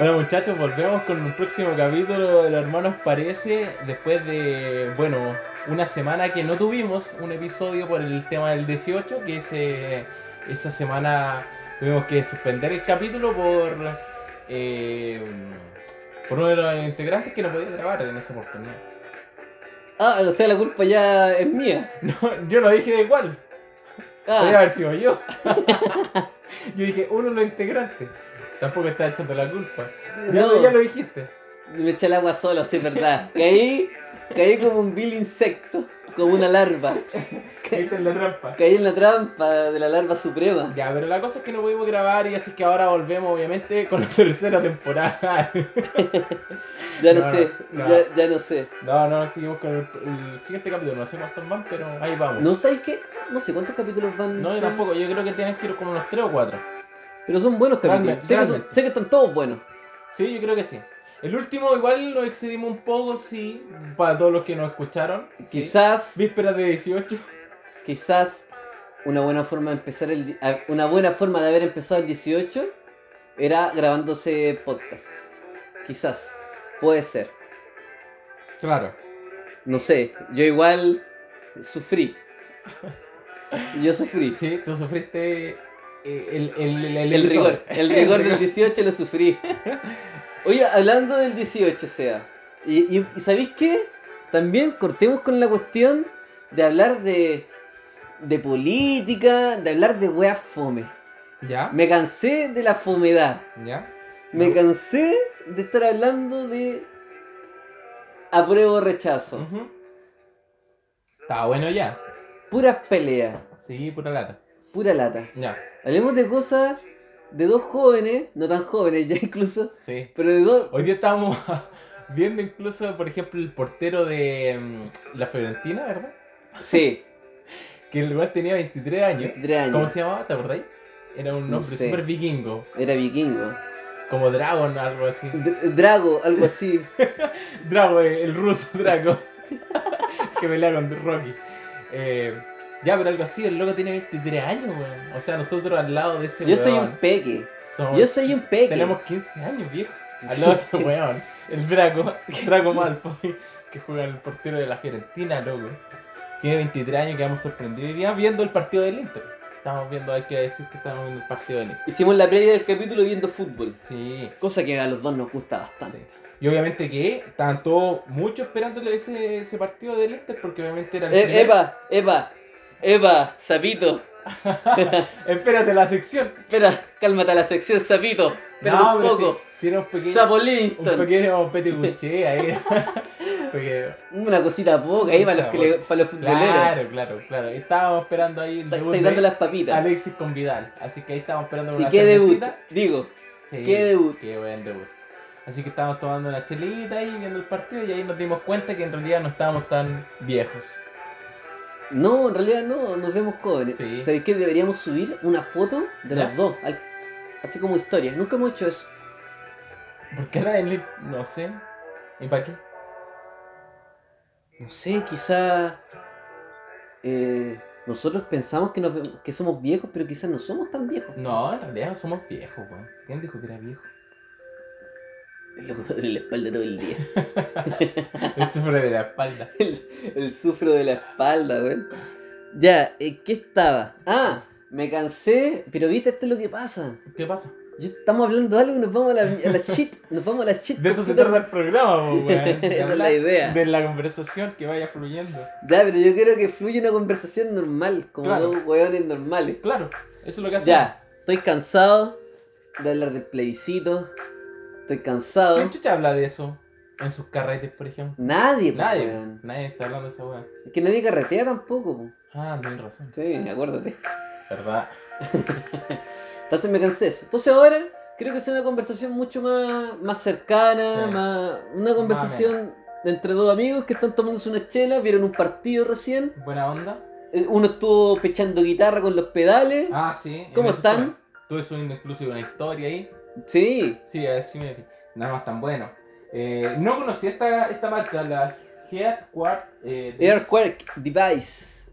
Hola muchachos, volvemos con un próximo capítulo de Los Hermanos Parece, después de, bueno, una semana que no tuvimos un episodio por el tema del 18, que ese, esa semana tuvimos que suspender el capítulo por, eh, por uno de los integrantes que no podía grabar en esa oportunidad. Ah, o sea, la culpa ya es mía. No, yo lo dije igual, podría Ah, haber sido yo. yo dije, uno de los integrantes, tampoco está echando la culpa. No, ya lo dijiste. me eché el agua solo, sí, es verdad. Caí, caí como un vil insecto, como una larva. Caíste en la trampa. Caí en la trampa de la larva suprema. Ya, pero la cosa es que no pudimos grabar y así que ahora volvemos obviamente con la tercera temporada. Ya no, No, sé, no. Ya, ya no sé. no, no, seguimos con el, el siguiente capítulo, no sé cuántos van, pero ahí vamos. ¿No sabes qué? No sé cuántos capítulos van. No, yo tampoco, yo creo que tienen que ir como unos 3 o 4. Pero son buenos capítulos. Sé, que son- grande. sé que están todos buenos. Sí, yo creo que sí. El último igual nos excedimos un poco, sí, para todos los que nos escucharon. sí. Quizás, Vísperas de 18. quizás una buena forma de empezar el una buena forma de haber empezado el 18 era grabándose podcast. Quizás. Puede ser. Claro. No sé. Yo igual sufrí. Yo sufrí. Sí, tú sufriste el, el, el, el El rigor, el rigor del 18 lo sufrí. Oye, hablando del 18, o sea, y, y, y ¿sabéis qué? También cortemos con la cuestión de hablar de, de política, de hablar de weas fome. ¿Ya? Me cansé de la fomedad. ¿Ya? Me cansé de estar hablando de apruebo o rechazo. Ujú. Está bueno ya. Puras peleas, Sí, pura lata. Pura lata. Ya. Hablemos de cosas de dos jóvenes, no tan jóvenes ya incluso, Sí. pero de dos Hoy día estábamos viendo incluso, por ejemplo, el portero de mm, la Fiorentina, ¿verdad? Sí, Que el lugar tenía 23 años. 23 años. ¿Cómo se llamaba? ¿Te acordáis? Era un No nombre sé. súper vikingo. Era vikingo. Como Dragon, algo así. Dr- Drago, algo así. Drago, eh, el ruso Drago. que pelea con Rocky. Eh, ya, pero algo así, el loco tiene 23 años, weón. O sea, nosotros al lado de ese Yo soy un peque. somos- Yo soy un peque. Tenemos 15 años, viejo. Al lado de ese weón. El Draco, Draco Malfoy, que juega el portero de la Fiorentina, loco. Tiene 23 años, quedamos sorprendidos. Y viendo el partido del Inter. Estamos viendo, hay que decir que estamos viendo el partido del Inter. Hicimos la previa del capítulo viendo fútbol. Sí, Cosa que a los dos nos gusta bastante. sí. Y obviamente que estaban todos mucho esperándole ese, ese partido del Inter porque obviamente era el primer- Eva, Eva, Eva, sapito. Espérate la sección. Espera, cálmate la sección, sapito. Espera no, un pero poco. Si, si era un pequeño, Sapo un pequeño petiguché ahí. Una cosita poca ahí para los, que le- para los futboleros. Claro, claro, claro. Estábamos esperando ahí el debut Estáis dando las papitas. Alexis con Vidal. Así que ahí estábamos esperando ¿Y una qué debut? Digo, Sí, ¿Qué debut? Qué buen debut. Así que estábamos tomando una chelita ahí viendo el partido y ahí nos dimos cuenta que en realidad no estábamos tan viejos. No, en realidad no, nos vemos jóvenes. Sí. ¿Sabéis qué? Deberíamos subir una foto de ¿Ya? los dos. al- así como historias. Nunca hemos hecho eso. ¿Por qué le- No sé. ¿Y para qué? No sé, quizá eh, nosotros pensamos que, nos, que somos viejos, pero quizás no somos tan viejos. No, en realidad no somos viejos, weón. ¿Quién dijo que era viejo? El loco duele la espalda todo el día. Él sufre de la espalda. el, el sufro de la espalda, weón. Ya, eh, ¿qué estaba? Ah, me cansé, pero viste, esto es lo que pasa. ¿Qué pasa? Yo estamos hablando de algo y nos vamos a la, a la shit. Nos vamos a la shit. De eso se trata el programa, weón. Esa es la idea. De la conversación que vaya fluyendo. Ya, pero yo quiero que fluya una conversación normal, como Claro. dos weones normales. Claro, eso es lo que hacemos. Ya, estoy cansado de hablar del plebiscito. Estoy cansado. ¿Quién chucha habla de eso? En sus carretes, por ejemplo. Nadie, Nadie, weón. nadie está hablando de esa weá. Es que nadie carretea tampoco, po. Ah, tienes razón. Sí, acuérdate. ¿Verdad? Entonces me cansé de eso. Entonces ahora creo que es una conversación mucho más, más cercana, Sí. más. Una conversación entre dos amigos que están tomándose una chela, vieron un partido recién. Buena onda. eh, Uno estuvo pechando guitarra con los pedales. Ah, sí. ¿Cómo están? Estuve subiendo incluso una historia ahí. Sí, Sí, a ver si me. Nada más tan bueno. Eh, no conocía esta, esta marca, la Headquarter. Eh, de- Airquark Device.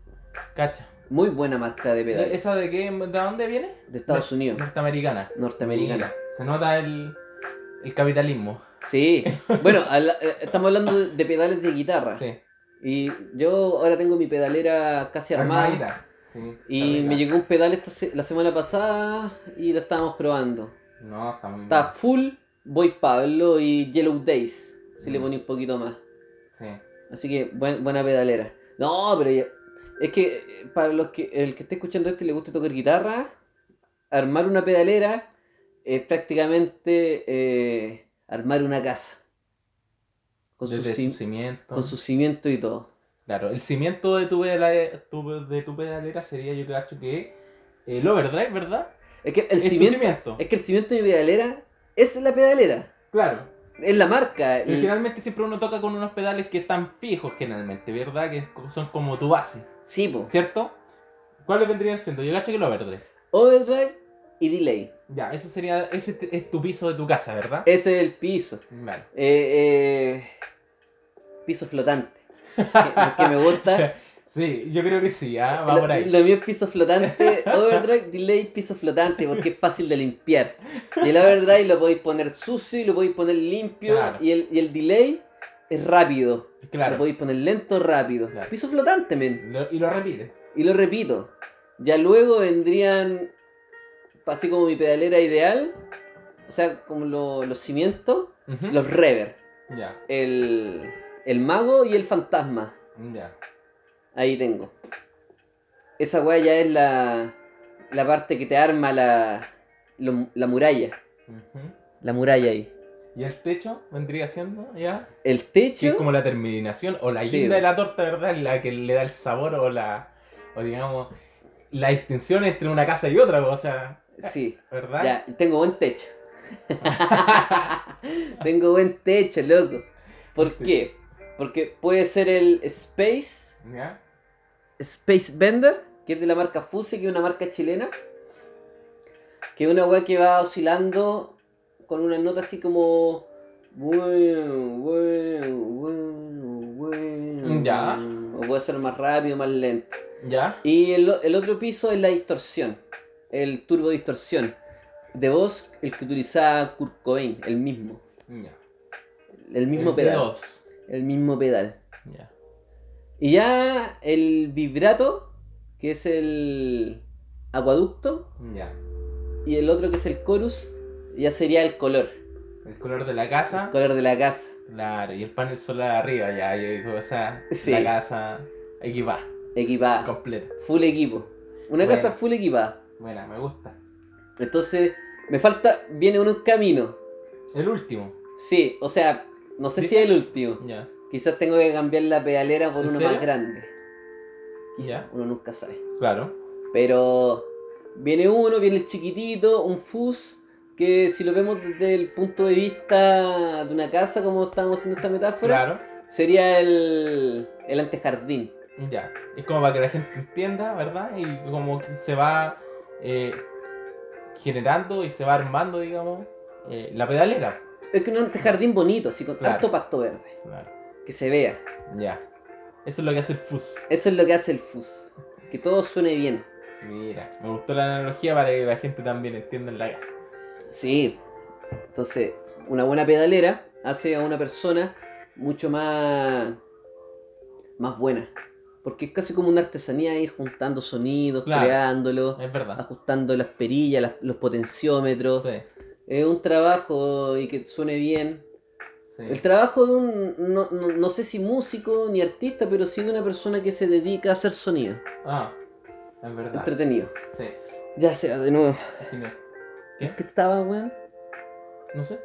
Cacha. Muy buena marca de pedales. ¿Esa de qué? ¿De dónde viene? De Estados De- Unidos. Norteamericana. Norteamericana. Se nota el. El capitalismo. Sí. Bueno, habla- eh, estamos hablando de- de pedales de guitarra. Sí. Y yo ahora tengo mi pedalera casi armada. Armadita. Sí, Y me llegó un pedal esta se- la semana pasada y lo estábamos probando. No, está muy Está bien. full Boy Pablo y Yellow Days, si le Mm. ponía un poquito más. Sí. Así que buen- buena pedalera. No, pero ya- es que eh, para los que el que esté escuchando esto y le guste tocar guitarra, armar una pedalera es prácticamente eh, armar una casa. Con Desde su cimiento. con su cimiento y todo. Claro, el cimiento de tu, pedalera, tu- de tu pedalera sería, yo creo que el overdrive, ¿verdad? Es que el es cimiento, cimiento. es que el cimiento de mi pedalera es la pedalera. Claro. Es la marca. Y generalmente siempre uno toca con unos pedales que están fijos, generalmente, ¿verdad? Que son como tu base, Sí, po. ¿cierto? ¿Cuáles vendrían siendo? Yo cacho que el overdrive. Overdrive y delay. Ya, eso sería, ese es tu piso de tu casa, ¿verdad? Ese es el piso. Vale. Eh, eh, piso flotante. Que, que me gusta. Sí, yo creo que sí, ¿ah? va Lo, por ahí. lo mío es piso flotante, overdrive, delay, piso flotante, porque es fácil de limpiar. Y el overdrive lo podéis poner sucio y lo podéis poner limpio. Claro. Y, el, y el delay es rápido. Lo Claro. podéis poner lento, rápido. Claro. Piso flotante, men. Lo- y lo repite. Y lo repito. Ya luego vendrían, así como mi pedalera ideal, o sea, como lo- los cimientos, los rever. Ya, El, el mago y el fantasma. ya. Ahí tengo. Esa weá ya es la, la parte que te arma la, lo- la muralla. La muralla ahí. ¿Y el techo vendría siendo ya? El Que es techo. como la terminación o la Sí, guinda de la torta, ¿verdad? La que le da el sabor o la. O digamos. La distinción entre una casa y otra, o sea. Sí. ¿Verdad? Ya, tengo buen techo. tengo buen techo, loco. ¿Por qué? Porque puede ser el Space. ¿Ya? Space Bender, que es de la marca Fuse, que es una marca chilena. Que es una weá que va oscilando con una nota así como. Ya. O puede ser más rápido, más lento. ¿Ya? Y el, el otro piso es la distorsión. El turbo distorsión. De voz, el que utilizaba Kurt Cobain, el mismo. Ya. El mismo El pedal. D2. El mismo pedal. Ya. Y ya el vibrato, que es el acueducto, Ya. y el otro que es el chorus, ya sería el color, El color de la casa. el color de la casa. Claro, y el panel solar arriba, ya, yo digo, o sea, Sí. la casa equipada, Equipada, completa. full equipo. Una casa full equipada. Buena, me gusta. Entonces, me falta, viene uno en camino. El último, Sí, o sea, no sé si es el último. ya. Quizás tengo que cambiar la pedalera por ¿En uno serio? más grande. Quizás, uno nunca sabe. Claro. Pero viene uno, viene el chiquitito, un fus, que si lo vemos desde el punto de vista de una casa, como estábamos haciendo esta metáfora, Claro. sería el, el antejardín. Ya. Es como para que la gente entienda, ¿verdad? Y como que se va eh, generando y se va armando, digamos, eh, la pedalera. Es que un antejardín bonito, así con Claro. harto pasto verde, Claro. Que se vea. Ya. Eso es lo que hace el FUS. Eso es lo que hace el fus, que todo suene bien. Mira, me gustó la analogía para que la gente también entienda en la casa. Sí. Entonces, una buena pedalera hace a una persona mucho más más buena. Porque es casi como una artesanía ir juntando sonidos, Claro. creándolos, Es verdad. ajustando las perillas, las- los potenciómetros. Sí. Es un trabajo y que suene bien. Sí. El trabajo de un, no, no- no sé si músico ni artista, pero sí de una persona que se dedica a hacer sonido. Ah, es verdad. Entretenido. Sí. Ya sea, de nuevo. ¿En qué estaba, weón? No sé.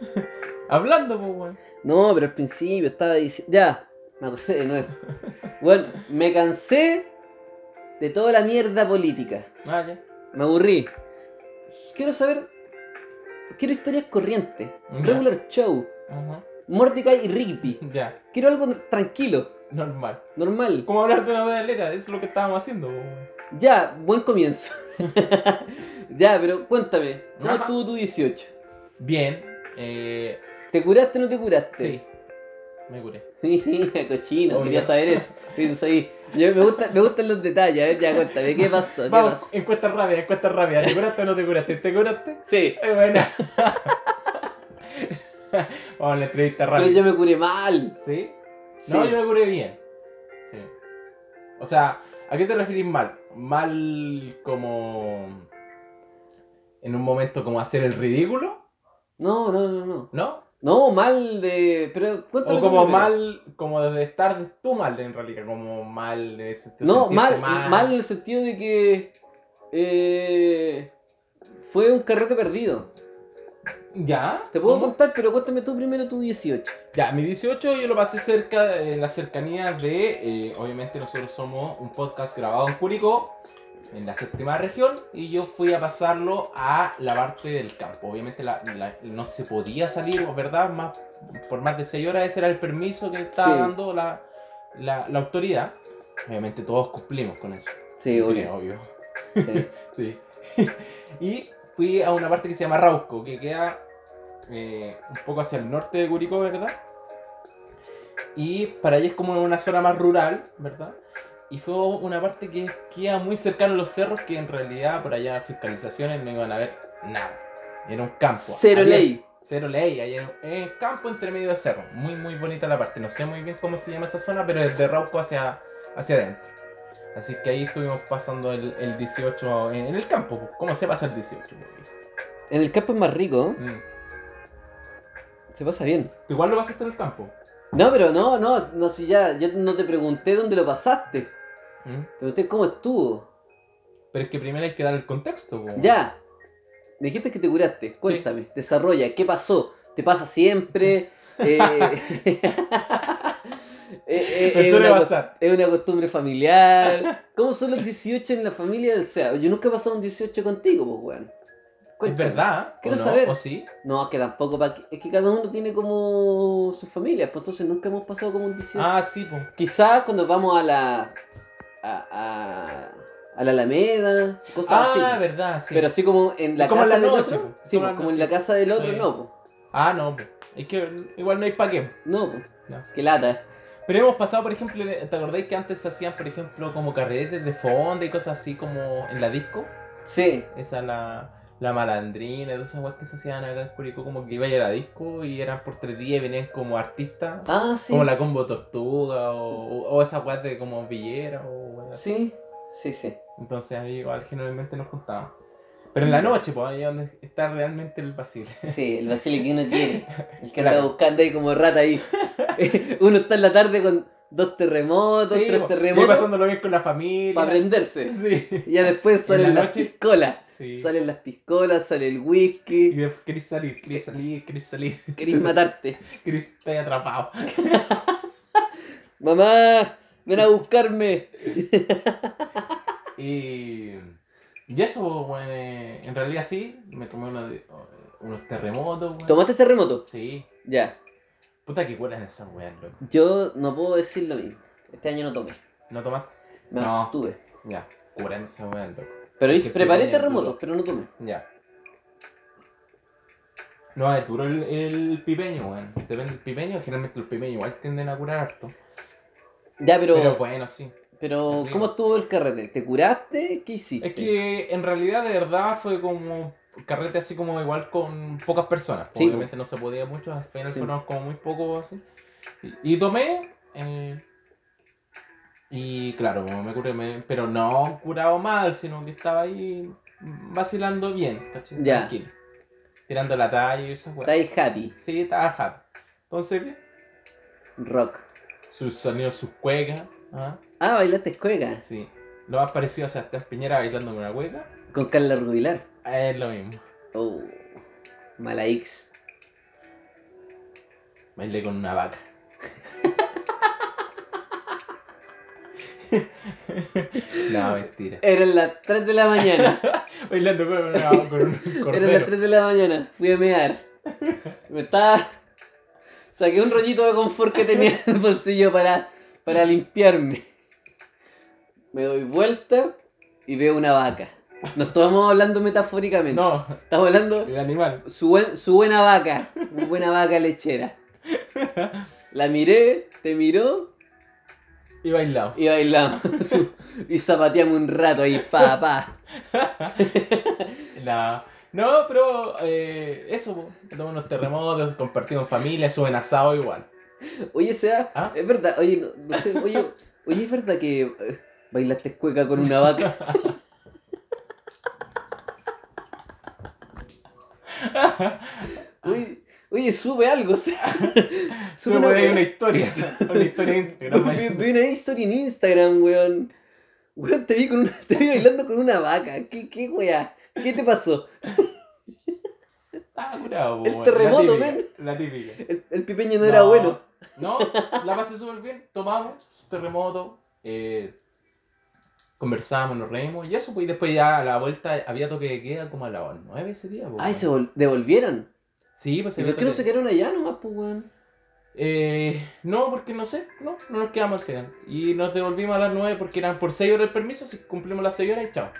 Hablando, pues, weón. No, pero al principio estaba diciendo. Ya, me acordé de nuevo. Bueno, me cansé de toda la mierda política. Ah, ya. Me aburrí. Quiero saber. Quiero historias corrientes. Ya. Regular show. Ajá. Mordecai y Rigby. Ya. Quiero algo tranquilo, Normal. normal. ¿Cómo hablar de una pedalera? Eso es lo que estábamos haciendo. Ya, buen comienzo. ya, pero cuéntame, ¿cómo Ajá. estuvo tu 18? Bien. Eh, ¿Te curaste o no te curaste? sí. Me curé. Cochino, Obvio. quería saber eso. Yo- me, gusta, me gustan los detalles, a ver, ya cuéntame, ¿qué pasó? ¿Qué Vamos, pasó? encuesta rápida, encuesta rápida. ¿Te curaste o no te curaste? ¿Te curaste? Sí, Es buena. Vamos a la entrevista Pero rápida. yo me curé mal. ¿Sí? Sí. No, yo me curé bien. Sí. O sea, ¿a qué te referís mal? Mal como... En un momento como hacer el ridículo, No, no, no, no. ¿no? No, mal de. Pero cuéntame O como mal, como de estar tú mal en realidad, como mal de te No, sentiste mal, mal. en el sentido de que. eh, fue un carrete perdido. ¿Ya? Te puedo ¿Cómo? contar, pero cuéntame tú primero tu 18. Ya, mi 18 yo lo pasé cerca, en la cercanía de, eh, obviamente nosotros somos un podcast grabado en Curicó, en la séptima región, y yo fui a pasarlo a la parte del campo. Obviamente la- la- no se podía salir, ¿verdad? Más, por más de 6 horas ese era el permiso que estaba Sí. dando la, la, la autoridad. Obviamente todos cumplimos con eso. Sí, Sí, obvio. obvio. Sí. Sí. y fui a una parte que se llama Rauco, que queda eh, un poco hacia el norte de Curicó, ¿verdad? Y para allá es como una zona más rural, ¿verdad? Y fue una parte que queda muy cercano a los cerros, que en realidad por allá fiscalizaciones no iban a ver nada. Era un campo. Cero Había- ley. Cero ley, ahí era es campo entre medio de cerro. Muy, muy bonita la parte. No sé muy bien cómo se llama esa zona, pero es de Rauco hacia, hacia adentro. Así que ahí estuvimos pasando el, el 18 en, en el campo. ¿Cómo se pasa el 18? pues, viejo? En el campo es más rico. Mm. Se pasa bien. Igual lo pasaste en el campo. No, pero no, no, no, si ya. Yo no te pregunté dónde lo pasaste. Mm. Te pregunté cómo estuvo. Pero es que primero hay que dar el contexto. Ya. Me dijiste que te curaste. Cuéntame. Desarrolla. ¿Qué pasó? ¿Te pasa siempre? Eh, eh, eh, es una. Es una costumbre familiar. ¿Cómo son los 18 en la familia? O sea, yo nunca he pasado un 18 contigo, pues, weón. Es verdad. ¿o Quiero no? saber. ¿O sí? No, es que tampoco. pa' Es que cada uno tiene como sus familias, pues entonces nunca hemos pasado como un 18. Ah, sí, pues. Quizás cuando vamos a la. a, a, a la Alameda, cosas Ah, así. verdad, sí. Pero así como en la Como casa la del noche, otro. po. Sí, Como pues, como en la casa del otro, Sí. no, pues. Ah, no, pues. Es que igual no hay pa' qué. No, pues. No. Qué lata. Pero hemos pasado, por ejemplo, ¿te acordáis que antes se hacían, por ejemplo, como carretes de fondo y cosas así como en la disco? Sí. Esa la, la malandrina, todas esas que se hacían acá en Curicó, como que iba a ir a la disco y eran por tres días y venían como artistas, Ah, sí. como la combo tortuga o, o, esas weas de como villera o así. Sí, sí, sí. Entonces ahí igual generalmente nos juntábamos. Pero en la noche, pues ahí donde está realmente el vacile. Sí, el Basile que uno quiere. El que anda buscando ahí como rata ahí. uno está en la tarde con dos terremotos, Sí, tres po, y terremotos. pasándolo bien con la familia. Para prenderse. Sí. Y ya después En salen la las piscolas. sí. Salen las piscolas, sale el Y whisky. después querés salir, querés salir, querés salir. Querés matarte. Querés estar atrapado. Mamá, ven a buscarme. Y, y eso, bueno, eh, en realidad sí, me tomé unos, terremotos, weón. ¿Tomaste terremoto? Sí. Ya. Puta que cuelan esas weas, loco. Yo no puedo decir lo mismo. Este año no tomé. ¿No tomaste? Me No. abstuve. Ya, curan esas weas, loco. Pero hice, preparé terremotos, pero no tomé. Ya. No, es duro el, el pipeño, weón. Depende del pipeño, generalmente los pipeños igual tienden a curar harto. Ya, pero. Pero Pero, bueno, sí. ¿cómo rico. estuvo el carrete? ¿Te curaste? ¿Qué hiciste? Es que en realidad de verdad fue como carrete así como igual con pocas personas. Sí, Obviamente no se podía mucho, al final Sí. fueron como muy pocos así. Y, y tomé. eh, y claro, me curé, me- pero no curado mal, sino que estaba ahí vacilando bien, ¿cachai? Ya. Tranquilo. Tirando la talla y esas weas. Estáis happy. Sí, estaba happy. Entonces, bien. Rock. Sus sonidos, sus cuecas. ¿ah? Ah, bailaste cueca. Sí. Lo más parecido a Sebastián Piñera bailando con una cueca. Con Carla Rubilar. Es lo mismo. Oh. Mala X. Bailé con una vaca. no, mentira. Eran las 3 de la mañana. Bailando con, una, con un Eran las cordero. 3 de la mañana. Fui a mear. Me estaba. Saqué un rollito de confort que tenía en el bolsillo para, para limpiarme. Me doy vuelta y veo una vaca. No estamos hablando metafóricamente. No, Estamos hablando el animal. su, buen- su buena vaca. Una buena vaca lechera. La miré, te miró Y bailado. y bailamos. Y zapateamos un rato ahí, pa, pa. La, No, pero eh, eso. Tomamos unos terremotos, compartimos familia, suben asado igual. Oye, sea, ¿Ah? es verdad, oye, no, no sé, oye, oye, es verdad que eh, bailaste cueca con una vaca. Oye, oye, sube algo, o sea. Sube ahí weá. una historia. Una historia de Instagram. Vi, vi una historia en Instagram, weón. Weón, te vi, con una- te vi bailando con una vaca. ¿Qué, qué weá? ¿Qué te pasó? Ah, curado, El terremoto, la típica, men. La típica. El, el pipeño no, era bueno. No, la pasé súper bien. Tomamos, terremoto, eh, conversamos, nos reímos y eso, pues y después ya a la vuelta había toque de queda como a las 9 ese día. pues, Ay, se weón. vol- devolvieron. Sí, pues ¿Y había por qué no se quedaron allá nomás, pues, weón? Eh, no, porque no sé, no, no nos quedamos al final. Y nos devolvimos a las 9 porque eran por 6 horas el permiso, así que cumplimos las 6 horas y chao.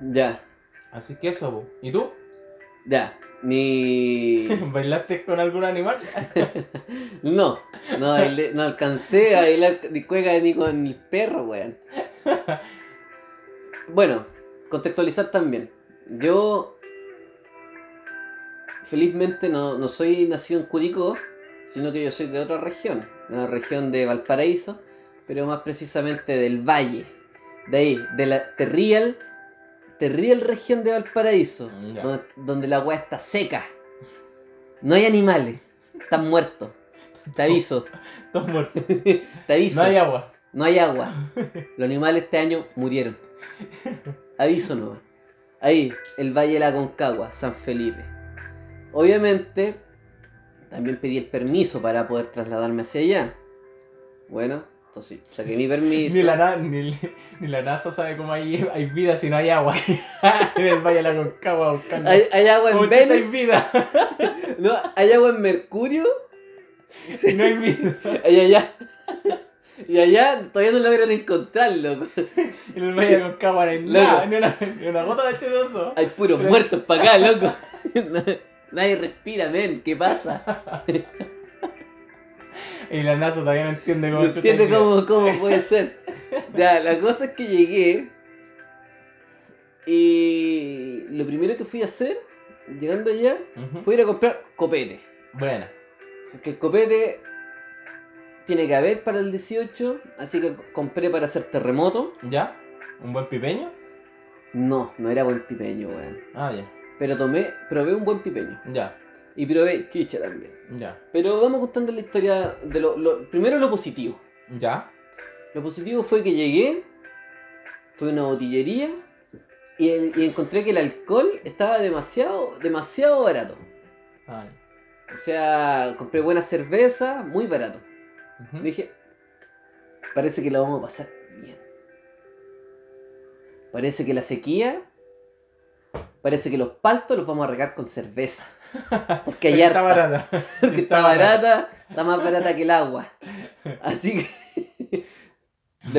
Ya, Así que eso, po. ¿y tú? ya. Mi. ¿Bailaste con algún animal? No, no, bailé- no alcancé a bailar ni cueca ni con el perro, weón. Bueno, contextualizar también. Yo, felizmente, no, no soy nacido en Curicó, sino que yo soy de otra región, de la región de Valparaíso, pero más precisamente del Valle. De ahí, de la Terrial, Terrial región de Valparaíso, Mm, donde, donde la agua está seca. No hay animales, están muertos. Te aviso, Todos muertos. te aviso. No hay agua. No hay agua. Los animales este año murieron. Aviso no. Ahí, el Valle de la Concagua, San Felipe. Obviamente, también pedí el permiso para poder trasladarme hacia allá. Bueno, entonces saqué mi permiso. Ni la, ni, ni la NASA sabe cómo hay, hay vida si no hay agua. en el Valle de la Concagua buscando. Hay, hay agua ¿Cómo en hay Venus. vida? No, hay agua en Mercurio. si no hay vida. Y allá. Y allá todavía no logran encontrarlo. En el Valle de la Concagua no hay nada, ni una, ni una gota de H2O. Hay puros Pero- muertos para acá, loco. Nadie respira, men. ¿Qué pasa? Y la NASA todavía no entiende cómo No vida. cómo, cómo puede ser. Ya, la cosa es que llegué. Y lo primero que fui a hacer, llegando allá, Ujú. fue ir a comprar copete. Bueno, Porque el copete tiene que haber para el 18, así que compré para hacer terremoto. ¿ya? ¿Un buen pipeño? No, no era buen pipeño, weón. Ah, ya. Pero tomé, probé un buen pipeño. Ya, Y probé chicha también. Ya. Pero vamos contando la historia de lo, lo- primero lo positivo. ¿Ya? Lo positivo fue que llegué, fue a una botillería y, el- y encontré que el alcohol estaba demasiado, demasiado barato. Ah, O sea, compré buena cerveza, muy barato. Ujú. Dije, parece que la vamos a pasar bien. Parece que la sequía, parece que los paltos los vamos a regar con cerveza. Porque hay Está barata. Porque está barata, está más barata que el agua. Así que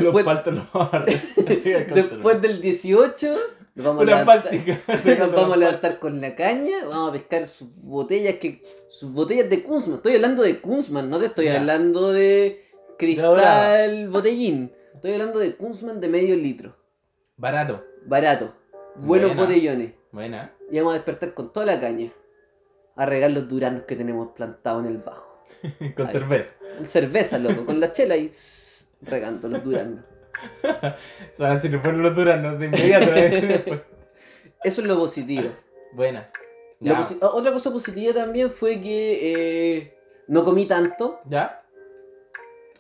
después, del 18 nos vamos a levantar, báltica. nos vamos a levantar con la caña, vamos a pescar sus botellas que sus botellas de Kunzman. Estoy hablando de Kunzman, no te estoy hablando de cristal botellín. Estoy hablando de Kunzman de medio litro. Barato. Barato. Buenos Buena. botellones. Buena. Y vamos a despertar con toda la caña. A regar los duranos que tenemos plantados en el bajo. Con Ay. cerveza. Cerveza, loco, con la chela y regando los duranos. O sea, si le ponen los duranos de inmediato. ¿eh? Eso es lo positivo. Buena. Posi- otra cosa positiva también fue que eh, no comí tanto. ¿Ya?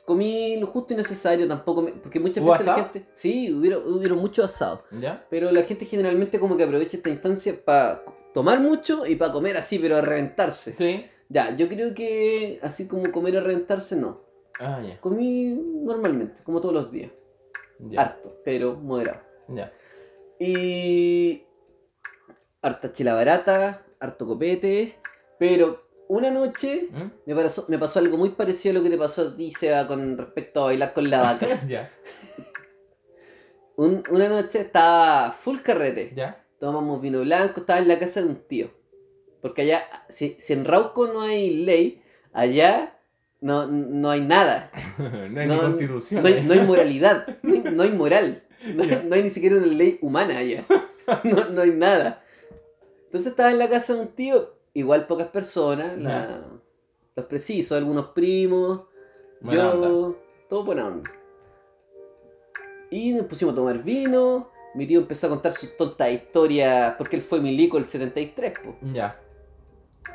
Comí lo justo y necesario, tampoco me- porque muchas ¿Hubo veces la gente... Sí, hubieron, hubieron mucho asado. ¿Ya? Pero la gente generalmente como que aprovecha esta instancia para tomar mucho y para comer así, pero a reventarse. Sí. Ya, yo creo que así como comer a reventarse, no. Ah, ya. Comí normalmente, como todos los días. Ya. Harto, pero moderado. Ya. Y. Harta chela barata, harto copete. Pero una noche ¿Mm? me pasó, me pasó algo muy parecido a lo que te pasó a ti, Seba, con respecto a bailar con la vaca. Ya. Un- una noche estaba full carrete. Ya. Tomamos vino blanco, estaba en la casa de un tío. Porque allá, si, si en Rauco no hay ley, allá no, no hay nada. no hay No, ni constitución. No hay, ¿eh? no hay moralidad, no hay, no hay moral. No, hay- Ya. no hay ni siquiera una ley humana allá. No, no hay nada. Entonces estaba en la casa de un tío, igual pocas personas, la- los precisos, algunos primos, Buena yo, onda. todo buena onda. Y nos pusimos a tomar vino, mi tío empezó a contar sus tontas historias, porque él fue milico el 73, po. Ya,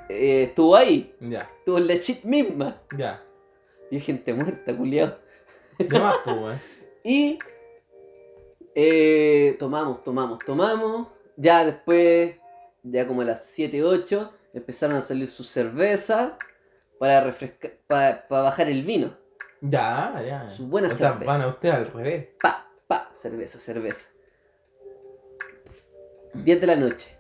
Eh, estuvo ahí, ya, estuvo en la shit misma. ya. Y hay gente muerta, culiado. De más, pues, weón. Y eh, tomamos, tomamos, tomamos. Ya después, ya como a las 7, 8, empezaron a salir sus cervezas para refrescar, para, bajar el vino. Ya, ya. Sus buenas o sea, cervezas. van a usted al revés. Pa, pa, cerveza, cerveza. 10 de la noche.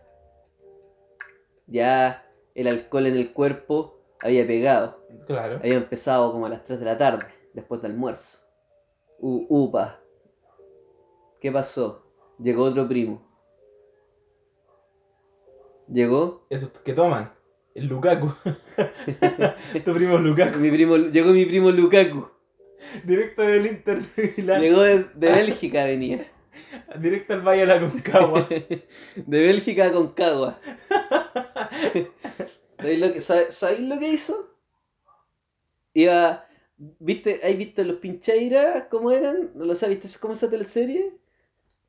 Ya el alcohol en el cuerpo había pegado. Claro. Había empezado como a las 3 de la tarde, después del almuerzo. U- upa. ¿Qué pasó? Llegó otro primo. Llegó. Esos que toman. El Lukaku. tu primo Lukaku. Mi primo, llegó mi primo Lukaku. Directo del Inter de Milán. Llegó de, de Bélgica venía. Directo al Valle de la Concagua. De Bélgica a Concagua. ¿Sabéis lo que, sabéis lo que hizo? Iba. ¿Viste? ¿Has visto los pincheiras? ¿Cómo eran? ¿No lo sabes? ¿Viste cómo esa teleserie?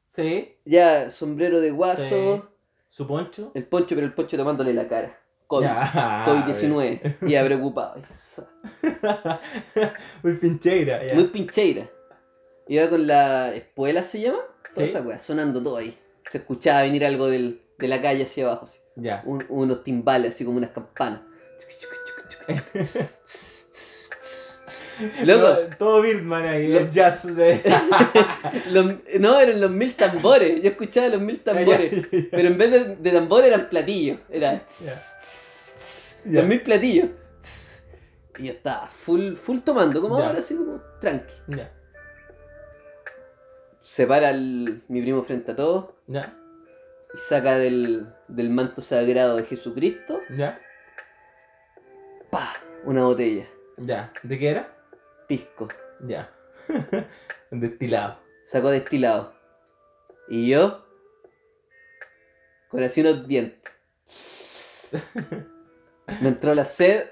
sí. Ya, sombrero de guaso. Sí. Su poncho. El poncho, pero el poncho tomándole la cara. COVID. Ya. COVID-19. Ya preocupado. Muy pincheira. Ya. Muy pincheira. Iba con la espuela, ¿se llama? Toda Sí. esa weá, sonando todo ahí. Se escuchaba venir algo del, de la calle hacia abajo. así. Ya. Un- unos timbales, así como unas campanas. Loco, Todo, todo Birdman ahí. Lo- El jazz. de- los- no, eran los mil tambores. Yo escuchaba los mil tambores. Pero en vez de, de tambor eran platillos. Era. Ya. Los mil platillos. Y yo estaba full, full tomando, como ahora, así como tranqui. Ya. Se para el- mi primo frente a todos Ya. y saca del, del manto sagrado de Jesucristo, Ya. pa, una botella, Ya. ¿De qué era? pisco. Ya. Destilado. Sacó destilado. Y yo, con así unos dientes. Me entró la sed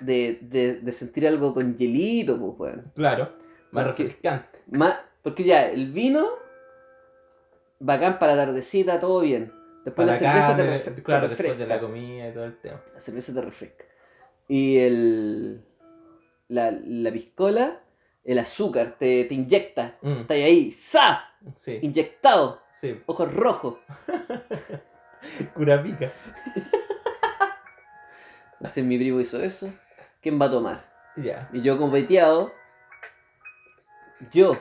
de, de, de sentir algo con hielito, pues, weón. Claro. Más Porque- refrescante. Más, porque ya, el vino, bacán para la tardecita, todo bien. Después la, cerveza te, refresca. después de la comida y todo el tema. La cerveza te refresca. Y el. La, la piscola, el azúcar te, te inyecta. Mm, Está ahí, ¡sa! sí, Inyectado. sí. Ojos rojos. Cura pica. Entonces mi primo hizo eso. ¿Quién va a tomar? Ya. Y yo como peteado. Yo.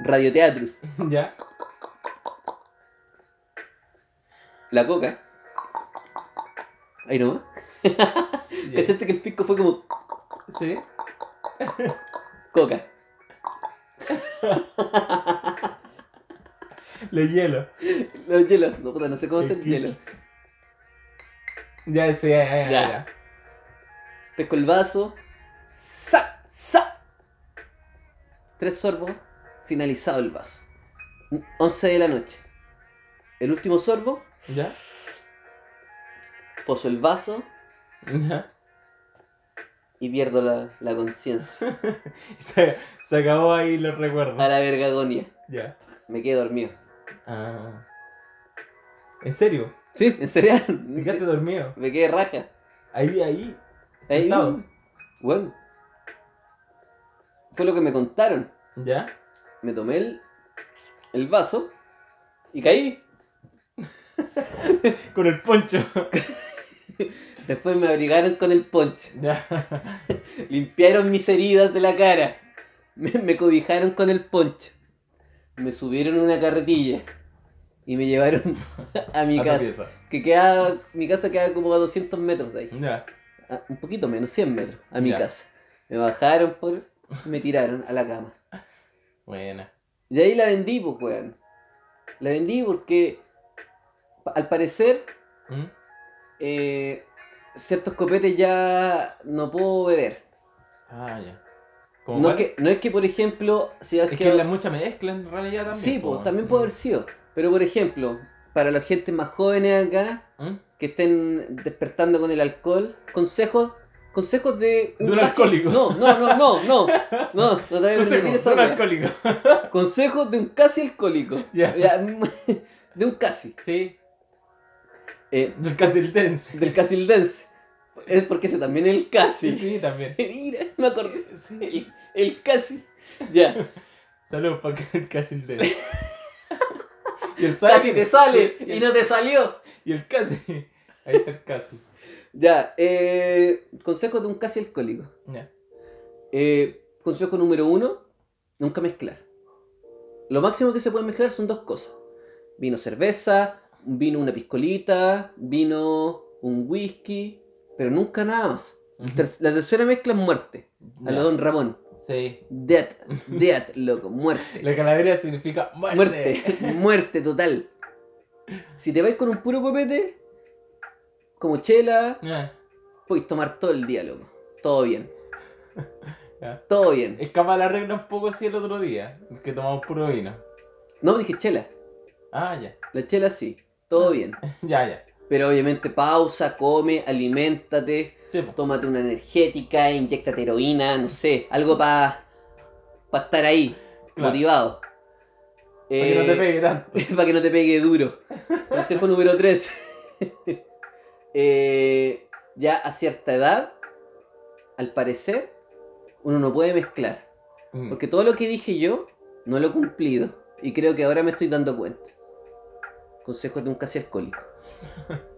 Radioteatrus. Ya. La coca. Ahí nomás. ¿Cachaste que el pisco fue como Sí. coca? Le hielo. Los hielos. No, puta, no sé cómo hacer hielo. Ya, sí, ya, ya, Ya. ya. Pesco el vaso. ¡Sa! ¡Sa! Tres sorbos. Finalizado el vaso. 11 de la noche. El último sorbo. ¿Ya? Poso el vaso ¿Ya? y pierdo la, la conciencia. Se, se acabó ahí los recuerdos. A la vergagonia. Ya. Me quedé dormido. Ah. ¿En serio? Sí, en serio. ¿Te quedaste dormido? Me quedé raja. Ahí, ahí. Ahí. Bueno. Fue lo que me contaron. ¿Ya? Me tomé el, el vaso y caí. Con el poncho. Después me abrigaron con el poncho. Limpiaron mis heridas de la cara. Me, me cobijaron con el poncho. Me subieron a una carretilla. Y me llevaron a mi A casa. Que queda, mi casa queda como a 200 metros de ahí. Ah, un poquito menos, 100 metros a mi casa. Me bajaron por... Me tiraron a la cama. Buena. Y ahí la vendí, pues, weón. La vendí porque, al parecer, ¿Mm? eh, ciertos copetes ya no puedo beber. Ah, ya. No es, que, no es que, por ejemplo, si has Es quedado- que la mucha mezcla en realidad también. Sí, pues, también puede haber sido. Pero, por ejemplo, para la gente más jóvenes acá, ¿Mm? que estén despertando con el alcohol, consejos consejos de De un casi- alcohólico. No, no, no, no, no. No, no te vayas a permitir esa un wea. alcohólico. Consejos de un casi alcohólico. Ya. Ya, De un casi. Sí, Eh, del casildense. del casildense. Es porque ese también es el casi. Sí, sí, también. Mira, me acordé. Sí. El, el casi. Ya. Saludos para el casildense. y el Casi te sale y y el, no te salió. y el casi. Ahí está el casi. Ya. Eh, consejos de un casi alcohólico. Eh, consejo número uno, nunca mezclar. Lo máximo que se puede mezclar son dos cosas. Vino cerveza, vino una piscolita, vino un whisky, pero nunca nada más. Ter- la tercera mezcla es muerte. A la Don Ramón. Sí. Death, death, loco, muerte. La calavera significa muerte. Muerte, muerte total. Si te vais con un puro copete, como chela, podéis tomar todo el día, loco. Todo bien. Todo bien. Escapa la regla un poco así el otro día, que tomamos puro vino. No dije chela. Ah, ya. La chela sí. Todo bien. Ya, ya. Pero obviamente pausa, come, aliméntate, Sí, tómate una energética, inyectate heroína, no sé, algo para estar ahí, Claro. motivado. Para que no te Eh, pegue tanto. para que no te pegue duro. Consejo número 3. Ya a cierta edad, al parecer, uno no puede mezclar. Mm, Porque todo lo que dije yo, no lo he cumplido. Y creo que ahora me estoy dando cuenta. Consejos de un casi alcohólico.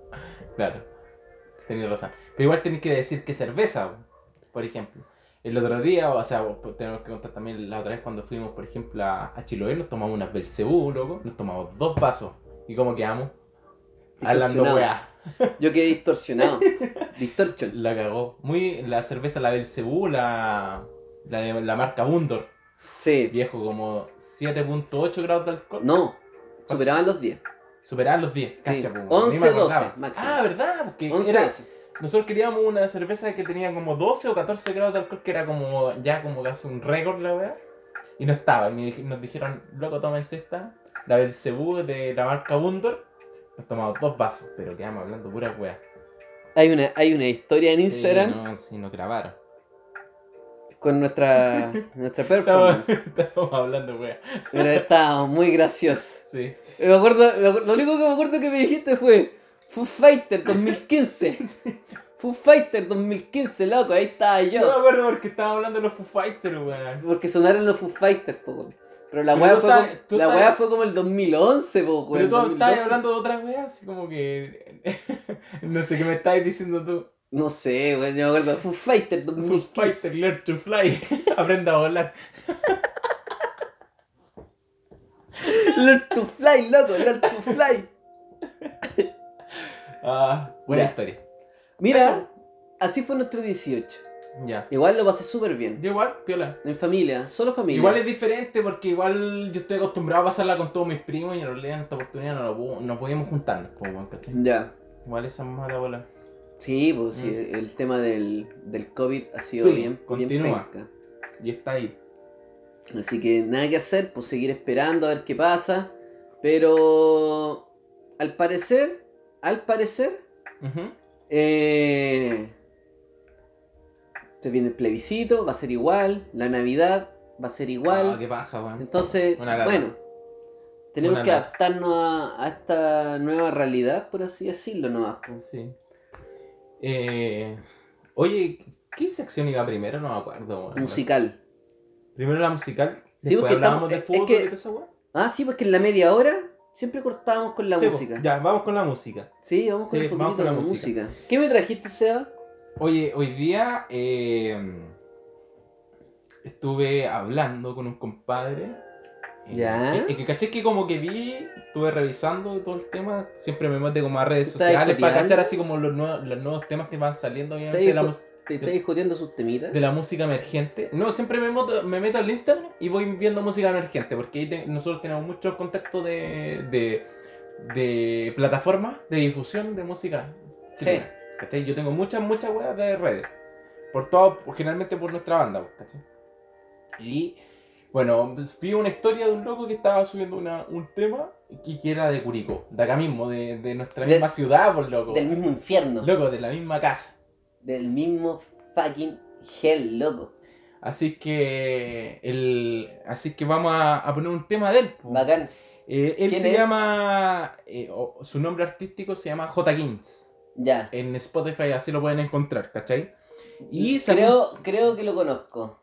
Claro. Tenías razón. Pero igual tenés que decir que cerveza, po, por ejemplo. El otro día, o sea, vos- tenemos que contar también la otra vez cuando fuimos, por ejemplo, a, a Chiloé, nos tomamos unas Belcebú, loco. Nos tomamos dos vasos. ¿Y cómo quedamos? Hablando weá. Yo quedé distorsionado. Distortion. La cagó. Muy la cerveza, la Belcebú, la, la de la marca Bundor. Sí. Viejo, como 7.8 grados de alcohol. No. Superaban los 10. Superaban los 10. Sí, Cacha, po, 11, ni me acordaba. 12 máximo. Ah, ¿verdad? Porque 11, era, 12. nosotros queríamos una cerveza que tenía como 12 o 14 grados de alcohol, que era como ya como casi un récord la weá. Y no estaba. Y nos dijeron, loco, tómense esta. La del Cebú de la marca Bundor. Nos tomamos dos vasos, pero quedamos hablando pura weá. Hay una, hay una historia en Instagram Sí, no, sí, nos grabaron. con nuestra, nuestra performance. estábamos hablando weá. Pero estábamos muy graciosos. Sí. Me acuerdo, me acuerdo- lo único que me acuerdo que me dijiste fue Foo Fighter 2015. Foo Fighter 2015, loco, ahí estaba Yo me yo. acuerdo porque estábamos hablando de los Foo Fighters, weón. Porque sonaron los Foo Fighters, po, weón. Pero la weá fue, como, la fue como el 2011, po. Pero tú 2012. estabas hablando de otra weá, así como que. no sé qué me estabas diciendo tú. No sé, weón, yo me acuerdo. Foo Fighter Foo 2015. Fighter, learn to fly. Aprenda a volar. Learn to fly, loco, learn to fly. Ah, buena Ya. historia. Mira, Eso. así fue nuestro 18. Ya. Igual lo pasé súper bien. Yo igual, piola. En familia, solo familia. Igual es diferente porque igual yo estoy acostumbrado a pasarla con todos mis primos y en realidad en esta oportunidad no, lo pudo- no podíamos juntarnos. Weón, ¿cachai? Ya. Igual esa es mala bola. Sí, pues sí, Mm. el tema del, del COVID ha sido Sí, bien, bien continúa. Y está ahí. Así que nada que hacer, pues seguir esperando a ver qué pasa. Pero al parecer, al parecer, eh, se viene el plebiscito, va a ser igual, la Navidad va a ser igual. Ah, qué paja, weón. Entonces, bueno, tenemos Una que lata. adaptarnos a, a esta nueva realidad, por así decirlo nomás. pues. Sí. Eh, oye, ¿qué sección iba primero? No me acuerdo. Musical. Primero la musical. Sí, Después porque hablábamos estamos- de es fútbol que- y toda esa weá. Ah, sí, porque en la media hora siempre cortábamos con la Sí, música. Ya, vamos con la música. Sí, vamos con Sí, un vamos con la música. música. ¿Qué me trajiste, Seba? Oye, hoy día eh, estuve hablando con un compadre. Ya. Y que caché que como que vi, estuve revisando todo el tema. Siempre me meto como a redes ¿Estás sociales para cachar así como los nuevos, los nuevos temas que van saliendo obviamente ¿Estás de la, ¿Te estáis joteando sus temitas? de la música emergente. No, siempre me meto, me meto al Instagram y voy viendo música emergente, porque ahí te- nosotros tenemos mucho contacto de, de, de plataformas de difusión de música. chilena, ¿cachai? Yo tengo muchas, muchas weas de redes. Por todo, generalmente por nuestra banda, pues, ¿cachai? Y bueno, pues, vi una historia de un loco que estaba subiendo una, un tema y que era de Curicó, de acá mismo, de, de nuestra misma ciudad, por loco. Del mismo infierno. Loco, de la misma casa. Del mismo fucking hell, loco. Así que el, así que vamos a, a poner un tema de él. po. Bacán. Eh, él ¿Quién se es? llama, eh, su nombre artístico se llama J. Kings. Ya. En Spotify así lo pueden encontrar, ¿cachai? Y creo, creo que lo conozco.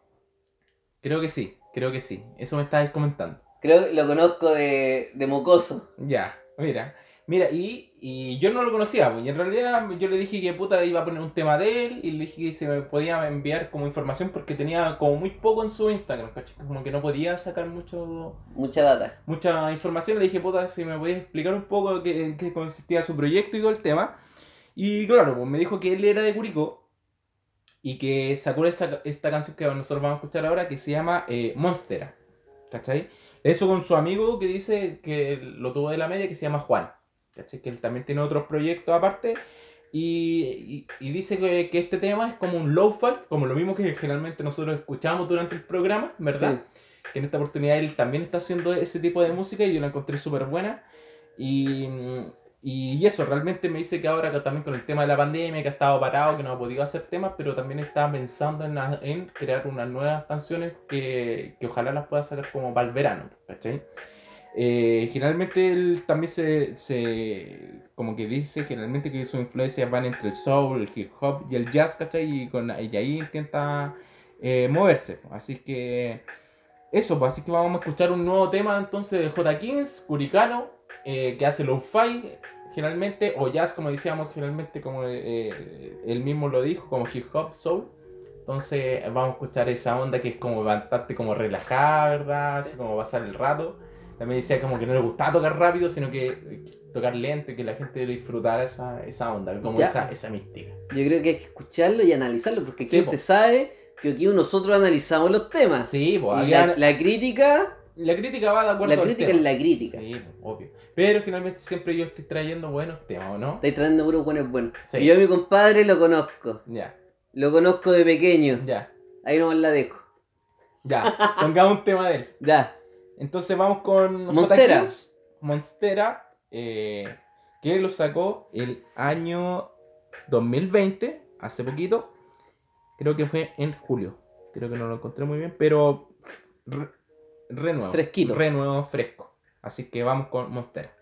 Creo que sí, creo que sí. Eso me estabas comentando. Creo que lo conozco de, de mocoso. Ya, mira. Mira, y, y yo no lo conocía, pues, y en realidad yo le dije que puta iba a poner un tema de él y le dije que se me podía enviar como información porque tenía como muy poco en su Instagram, ¿cachai? Como que no podía sacar mucho Mucha data. mucha información. Le dije, puta, si me podía explicar un poco qué- en qué consistía su proyecto y todo el tema. Y claro, pues me dijo que él era de Curicó y que sacó esa- esta canción que nosotros vamos a escuchar ahora que se llama eh, Monstera. ¿Cachai? Eso con su amigo que dice que lo tuvo de la media que se llama Juan. ¿Cachai? Que él también tiene otros proyectos aparte. Y, y- y dice que, que este tema es como un low-fi, como lo mismo que generalmente nosotros escuchamos durante el programa, ¿verdad? que en esta oportunidad él también está haciendo ese tipo de música y yo la encontré súper buena. Y, y, eso, realmente me dice que ahora también con el tema de la pandemia, que ha estado parado, que no ha podido hacer temas, pero también está pensando en, en crear unas nuevas canciones que, que ojalá las pueda sacar como para el verano, ¿cachai? Eh, generalmente él también se, se, como que dice, generalmente que sus influencias van entre el soul, el hip hop y el jazz, ¿cachai? Y, con, y ahí intenta eh, moverse. Así que eso, pues así que vamos a escuchar un nuevo tema entonces de J. Kings, Curicano, eh, que hace lo-fi generalmente, o jazz como decíamos generalmente, como eh, él mismo lo dijo, como hip hop, soul. Entonces vamos a escuchar esa onda que es como bastante como relajada, ¿verdad? Así como pasar el rato. También decía como que no le gustaba tocar rápido, sino que eh, tocar lento que la gente disfrutara esa, esa onda, como Ya. esa, esa mística. Yo creo que hay que escucharlo y analizarlo, porque aquí Sí, usted po. sabe que aquí nosotros analizamos los temas. Sí, pues la, la crítica, la crítica va de acuerdo la al crítica tema. es la crítica. Sí, pues, obvio. Pero finalmente siempre yo estoy trayendo buenos temas, ¿o no? Estáis trayendo puros buenos buenos. Sí. Y yo a mi compadre lo conozco. Ya, Lo conozco de pequeño. ya, Ahí nomás la dejo. ya. Pongamos un tema de él. Ya. Entonces vamos con. Monstera. Kings, Monstera, eh, que lo sacó el año 2020, hace poquito. Creo que fue en julio. Creo que no lo encontré muy bien, pero re, re nuevo. Fresquito. Re nuevo, fresco. Así que vamos con Monstera.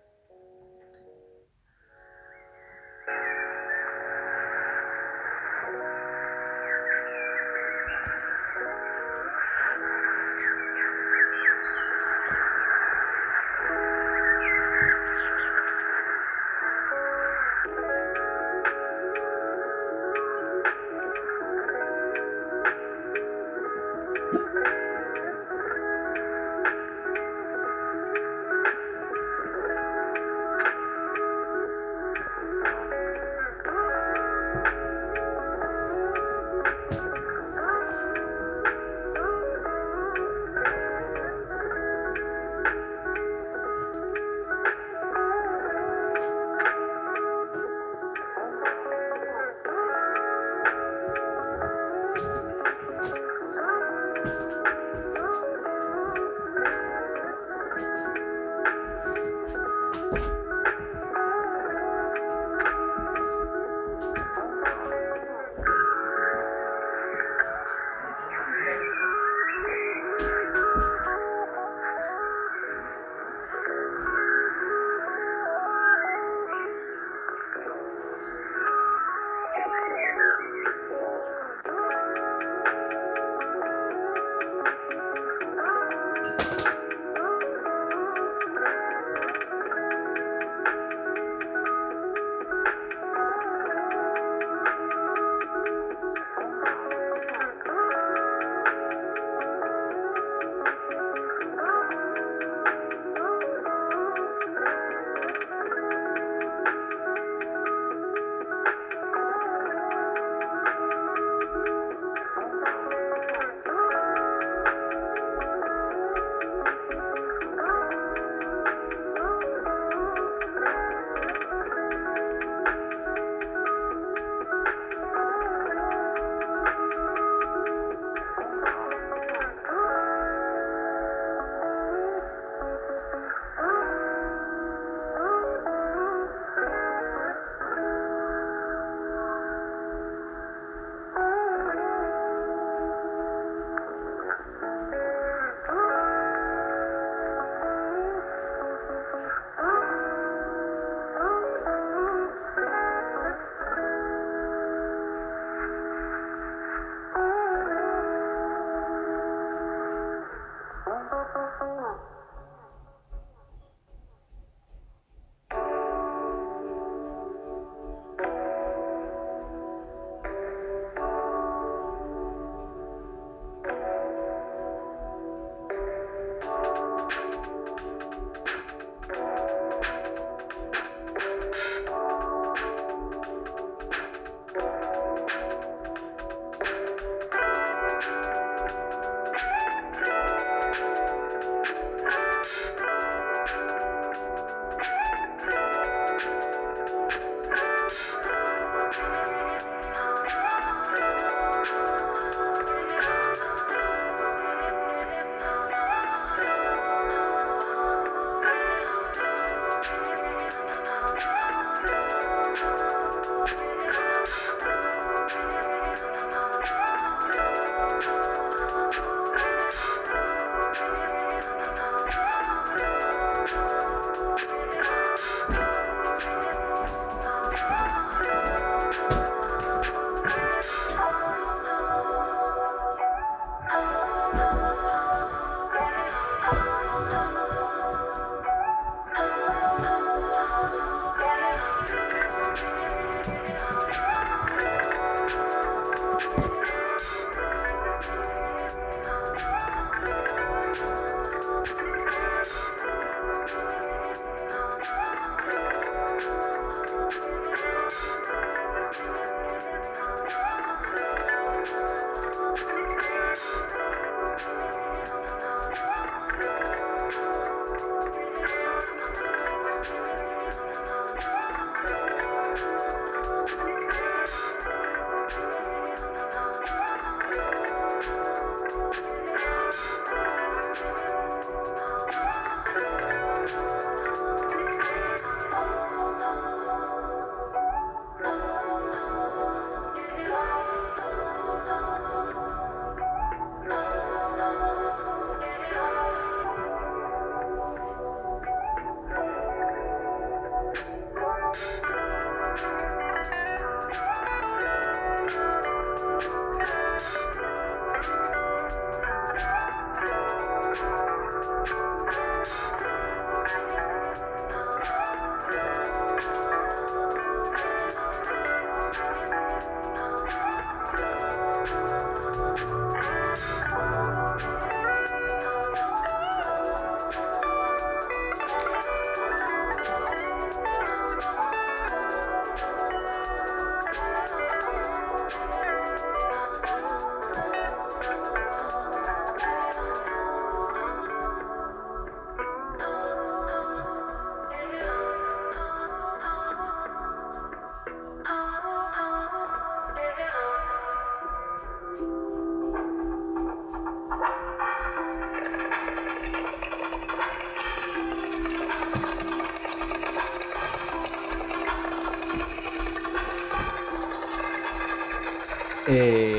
Eh...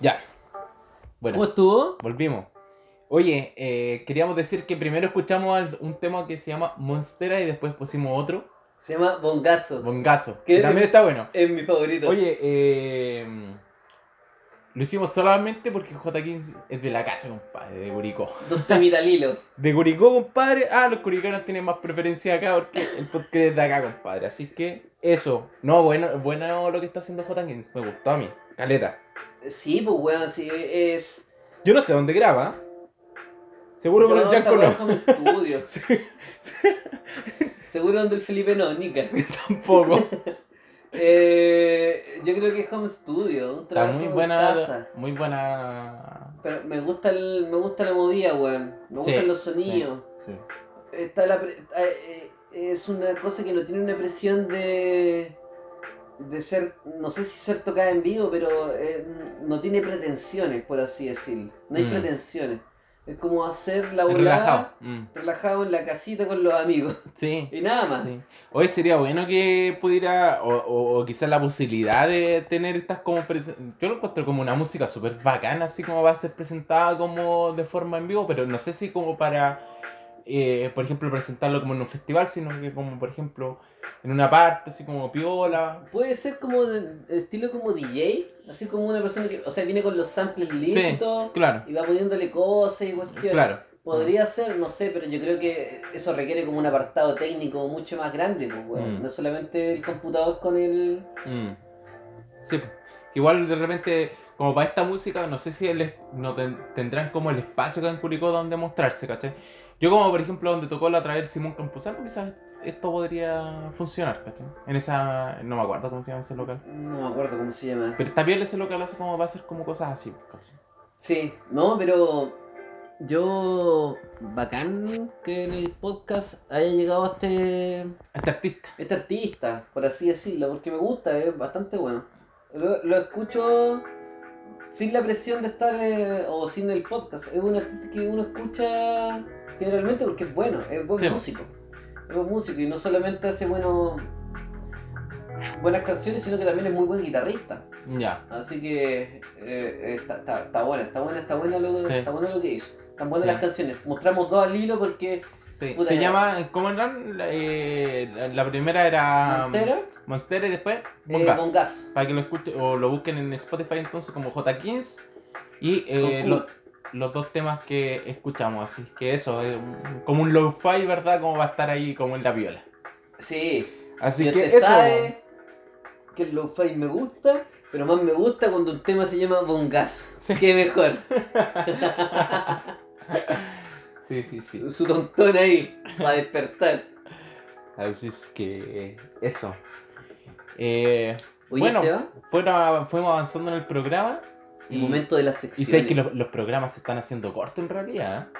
Ya. Bueno, ¿Cómo estuvo? volvimos. Oye, eh, queríamos decir que primero escuchamos un tema que se llama Monstera y después pusimos otro, Se llama Bongazo. Bongazo, que también está bueno. Es mi favorito. Oye, eh, lo hicimos solamente porque J15 es de la casa, compadre, de Curicó. Dos temitas al hilo. De Curicó, compadre. Ah, los curicanos tienen más preferencia acá porque el podcast es de acá, compadre. Así que eso. No, bueno, bueno lo que está haciendo J15. Me gustó a mí. Caleta. Sí, pues weón, sí, es. Yo no sé dónde graba. Seguro con el No, weá no. es como estudio. Seguro donde el Felipe no, Nica. Tampoco. Eh, yo creo que es home studio, un trabajo muy en buena. casa. Muy buena. Pero me gusta el, me gusta la movida, weón. Me Sí, gustan los sonidos. Sí. Está la pre- está, eh, es una cosa que no tiene una presión de de ser, no sé si ser tocada en vivo, pero eh, no tiene pretensiones, por así decirlo. No hay Mm. pretensiones. Es como hacer la volada relajado. Mm. relajado en la casita con los amigos. Sí. Y nada más. Sí. Hoy sería bueno que pudiera, o, o, o quizás la posibilidad de tener estas como... Yo lo encuentro como una música súper bacana, así como va a ser presentada como de forma en vivo, pero no sé si como para, eh, por ejemplo, presentarlo como en un festival, sino que como, por ejemplo, en una parte, así como piola. Puede ser como de estilo como DJ, así como una persona que, o sea, viene con los samples listos Sí, Claro, y va poniéndole cosas y cuestiones. claro. Podría ser, no sé, pero yo creo que eso requiere como un apartado técnico mucho más grande, pues, weón. Mm. No solamente el computador con el... Mm. Sí. Que igual de repente, como para esta música, no sé si el, no ten- tendrán como el espacio acá en Curicó donde mostrarse, ¿cachai? Yo como por ejemplo donde tocó la otra vez Simón Campuzano, quizás esto podría funcionar, ¿cachai? En esa, no me acuerdo cómo se llama ese local. No me acuerdo cómo se llama. Pero está bien ese local, hace como va a ser como cosas así, ¿cachai? Sí, no, pero yo... Bacán que en el podcast haya llegado este, Este artista. este artista, por así decirlo, porque me gusta, es bastante bueno. Lo, lo escucho sin la presión de estar, eh, o sin el podcast. Es un artista que uno escucha generalmente porque es bueno, es buen Sí. músico. Es buen músico y no solamente hace bueno, buenas canciones, sino que también es muy buen guitarrista. Ya. Así que eh, eh, está, está, está buena, está buena, está buena lo, Sí. está bueno lo que hizo. Están buenas Sí. las canciones. Mostramos dos al hilo porque Sí. Puta, se ya. llama, ¿cómo eran? La, eh, la- la primera era Monstera, Monstera y después eh, Bongas. Bongazo. para que lo escuchen o lo busquen en Spotify entonces como J15 y eh, lo- los dos temas que escuchamos así que eso es como un lo-fi verdad como va a estar ahí como en la viola Sí, así y que usted eso sabe que el lo-fi me gusta, pero más me gusta cuando un tema se llama Bongazo. Qué mejor. sí sí sí Su tontón ahí, para despertar. así es que eso Eh, Oye, Bueno. Fueron- fuimos avanzando en el programa el y, momento de la y sección. sé que los, los programas se están haciendo cortos en realidad ¿eh?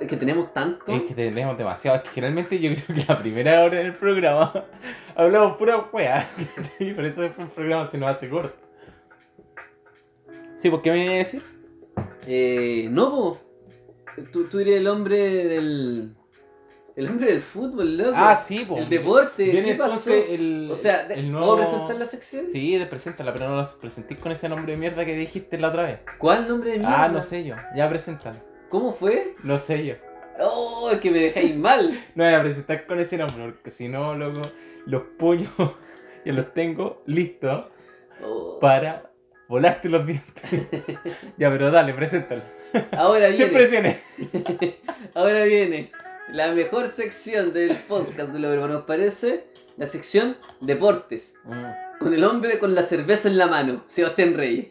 Es que tenemos tanto. Es que tenemos demasiado. Es que generalmente yo creo que la primera hora del programa hablamos pura wea. ¿cachai? Por eso después el programa se nos hace corto. Sí, ¿por qué me iba a decir? Eh, no, po. Tú, tú eres el hombre del. El hombre del fútbol, loco. Ah, sí, pues. El deporte. Viene ¿Qué pasó? el. O sea, el ¿puedo nuevo... presentar la sección? Sí, de preséntala, pero no la presentís con ese nombre de mierda que dijiste la otra vez. ¿Cuál nombre de mierda? Ah, no sé yo. Ya preséntala. ¿Cómo fue? No sé yo. Oh, es que me dejáis mal. No voy a presentar con ese nombre, porque si no, loco, los puños ya los tengo listos Oh. para volarte los dientes. ya, pero dale, preséntalo. Ahora Sin viene. presiones. Ahora viene la mejor sección del podcast de lo que nos parece. La sección deportes. Con el hombre con la cerveza en la mano. Sebastián Reyes.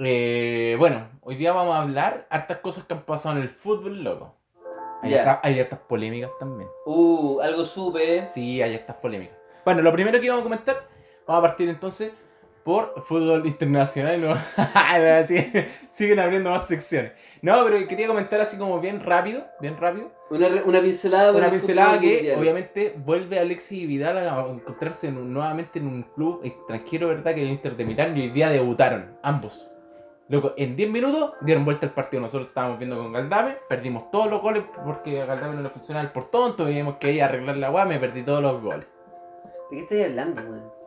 Eh, bueno, hoy día vamos a hablar hartas cosas que han pasado en el fútbol, loco. Hay, hay hartas polémicas también. Uh, algo supe. Sí, hay hartas polémicas. Bueno, lo primero que vamos a comentar, vamos a partir entonces por fútbol internacional. ¿no? Así, siguen abriendo más secciones. No, pero quería comentar así como bien rápido, bien rápido. Una, una pincelada Una el pincelada que mundial. obviamente vuelve Alexis Vidal a encontrarse en un- nuevamente en un club extranjero, ¿verdad? Que es el Inter de Milán y hoy día debutaron, ambos. Loco, en 10 minutos dieron vuelta el partido. Nosotros estábamos viendo con Galdame, perdimos todos los goles porque a Galdame no le funcionaba el portón. Tuvimos que ir a arreglar la weá, me perdí todos los goles. ¿De qué estás hablando, weón?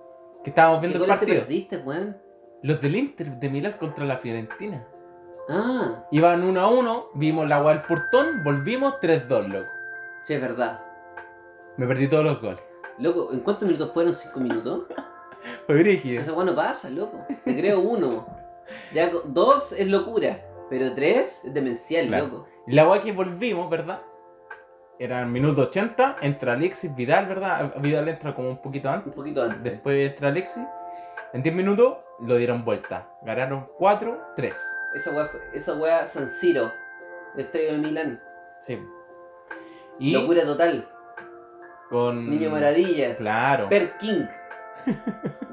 Que estábamos ¿Qué viendo el goles te partido. perdiste, weón? Los del Inter de Milán contra la Fiorentina. Ah, Iban 1 a 1, vimos la weá del portón, volvimos 3-2, loco. sí, es verdad. Me perdí todos los goles. Loco, ¿en cuántos minutos fueron? ¿Cinco minutos? Fue brígido. Esa weá no pasa, loco. Te creo uno. Ya, dos es locura, pero tres es demencial, Claro. loco. La weá que volvimos, ¿verdad? Era el minuto 80, entra Alexis Vidal, ¿verdad? Vidal entra como un poquito antes. Un poquito antes. Después entra Alexis. En 10 minutos lo dieron vuelta. Ganaron 4-3. Esa weá, esa weá San Siro, el estadio de Milán. Sí. Y Locura total. con. Niño Maravilla. Claro. Per King.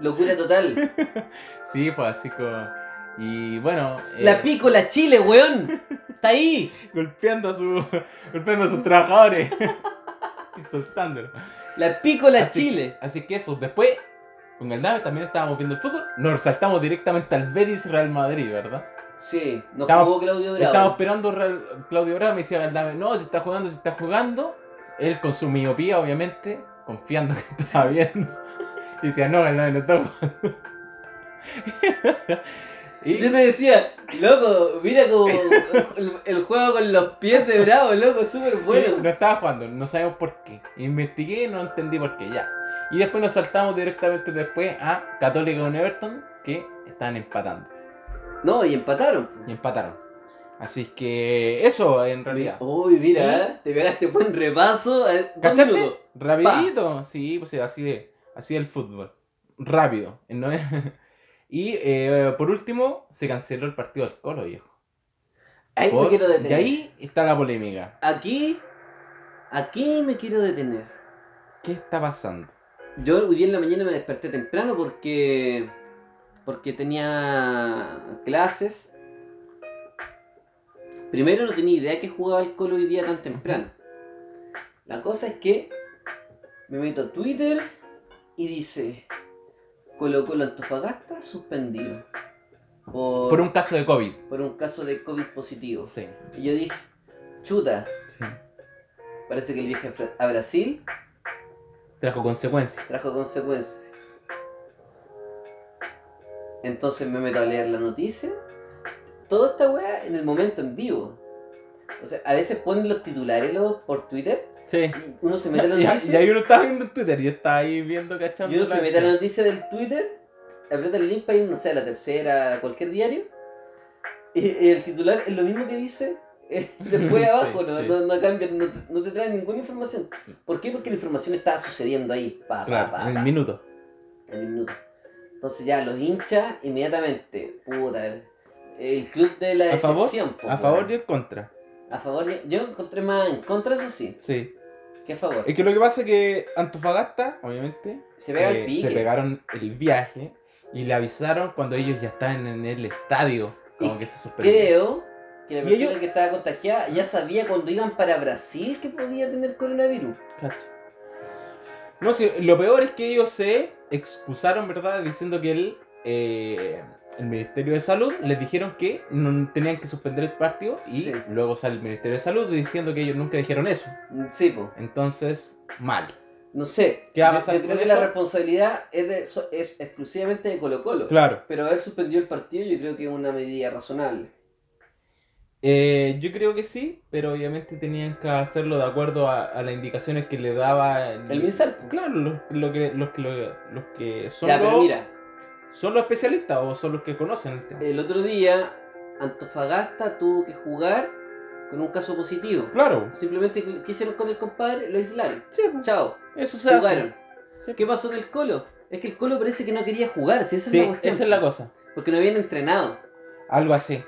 Locura total. Sí, fue así como. Y bueno. eh, La pícola Chile, weón. Está ahí. golpeando a su. golpeando a sus trabajadores. y soltándolo. La pícola Así- Chile. Así que eso, después, con el Dame también estábamos viendo el fútbol. Nos saltamos directamente al Betis Real Madrid, ¿verdad? Sí, nos Estamos- jugó Claudio Bravo. Estábamos esperando Real- Claudio Bravo, me decía Galdame, no, se está jugando, se está jugando. Él con su miopía, obviamente, confiando que estaba viendo. Y decía, no, Galdame no está jugando. y Yo te decía, loco, mira como el, el juego con los pies de Bravo, loco, súper bueno. no estaba jugando, no sabemos por qué. Investigué y no entendí por qué, ya. Y después nos saltamos directamente después a Católica con Everton, que estaban empatando. No, y empataron. Y empataron. Así que eso, en realidad. Uy, mira, ¿eh? te pegaste buen repaso. eh, ¿Cachaste? Rapidito, sí, pues sí, así así el fútbol. Rápido. ¿no? y eh, por último, se canceló el partido del Colo, viejo. Ahí me quiero detener. Y ahí está la polémica. Aquí, aquí me quiero detener. ¿Qué está pasando? Yo hoy día en la mañana me desperté temprano porque porque tenía clases. Primero no tenía idea que jugaba el Colo hoy día tan temprano. La cosa es que me meto a Twitter y dice Colo Colo Antofagasta suspendido por, Por un caso de COVID. por un caso de COVID positivo. Sí, Y yo dije, chuta, sí. parece que el viaje a Brasil Trajo consecuencias. trajo consecuencias. Entonces me meto a leer la noticia. Toda esta weá en el momento en vivo. O sea, a veces ponen los titulares por Twitter Sí. uno se mete a la Y, y ahí uno estaba viendo en Twitter y está ahí viendo, cachando. Y uno se mete a la noticia del Twitter, aprieta el link para ir, no sé, a la tercera, cualquier diario. Y, el titular es lo mismo que dice eh, después Sí, abajo, no, sí. no, no cambia, no, te- no te traen ninguna información. ¿Por qué? Porque la información está sucediendo ahí. Pa, pa, Claro, pa, en el pa. minuto. en el minuto. Entonces ya los hinchas inmediatamente, puta, el, el club de la ¿A favor? decepción. po, A favor y en contra. A favor, yo encontré más en contra, eso sí, Sí. Que a favor. Es que lo que pasa es que Antofagasta, obviamente, Se pega eh, el pique. se pegaron el viaje y le avisaron cuando ellos ya estaban en el estadio. Como Y que se suspendió. Creo que la ¿Y persona ellos? que estaba contagiada ya sabía cuando iban para Brasil que podía tener coronavirus. Cacha. No sé, lo peor es que ellos se excusaron, ¿verdad? Diciendo que el, eh, el Ministerio de Salud les dijeron que no tenían que suspender el partido y Sí. luego sale el Ministerio de Salud diciendo que ellos nunca dijeron eso. Mm, Sí, pues. Entonces, mal. No sé. ¿Qué va a Yo- pasar Yo, creo con que la responsabilidad es, de, es exclusivamente de Colo Colo. Claro. Pero haber suspendido el partido yo creo que es una medida razonable. Eh, yo creo que sí, pero obviamente tenían que hacerlo de acuerdo a, a las indicaciones que le daba el, El. Claro, lo, lo que, los, los que son, Ya, pero los, mira, son los especialistas o son los que conocen el tema. el otro día Antofagasta tuvo que jugar con un caso positivo. Claro. Simplemente, ¿qué hicieron con el compadre? Lo aislaron. Sí, pues, Chao. eso se hace. Jugaron. Sí. ¿Qué pasó en el Colo? Es que el Colo parece que no quería jugar, si esa Sí, es la cuestión. esa es la cosa. Porque no habían entrenado. Algo así.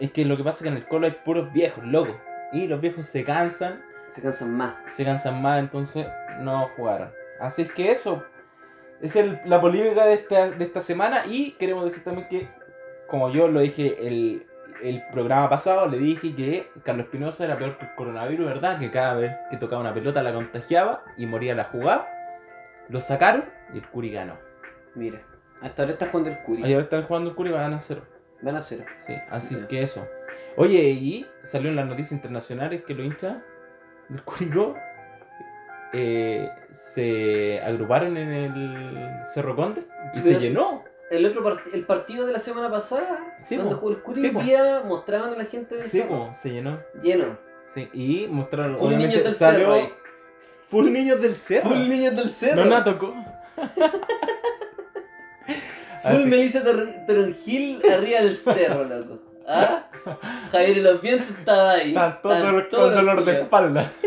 Es que lo que pasa es que en el colo hay puros viejos, locos. Y los viejos se cansan, Se cansan más. se cansan más, entonces no jugaron. Así es que eso es el- la polémica de esta, de esta semana. Y queremos decir también que, como yo lo dije el, el programa pasado, le dije que Carlos Espinosa era peor que el coronavirus, ¿verdad? Que cada vez que tocaba una pelota la contagiaba y moría la jugada. Lo sacaron y el Curi ganó. Mira, hasta ahora está jugando el Curi. Y ahora están jugando el Curi y van a hacer. Van a cero. Sí, así que eso. Oye, y salió en las noticias internacionales que los hinchas del Curicó eh, se agruparon en el Cerro Conde y Pero se llenó. El otro part- el partido de la semana pasada, Sí, cuando po. jugó el Curi, Sí, día mostraban a la gente del Sí, cerro. po, se llenó. Lleno. Sí, y mostraron. Full niños del salió cerro ahí. Full niños del cerro. Full niños del cerro. No nada tocó. Full Melissa Toronjil arriba del cerro, loco. ¿Ah? Javier el ambiente estaba ahí. Con todos los dolor de espalda.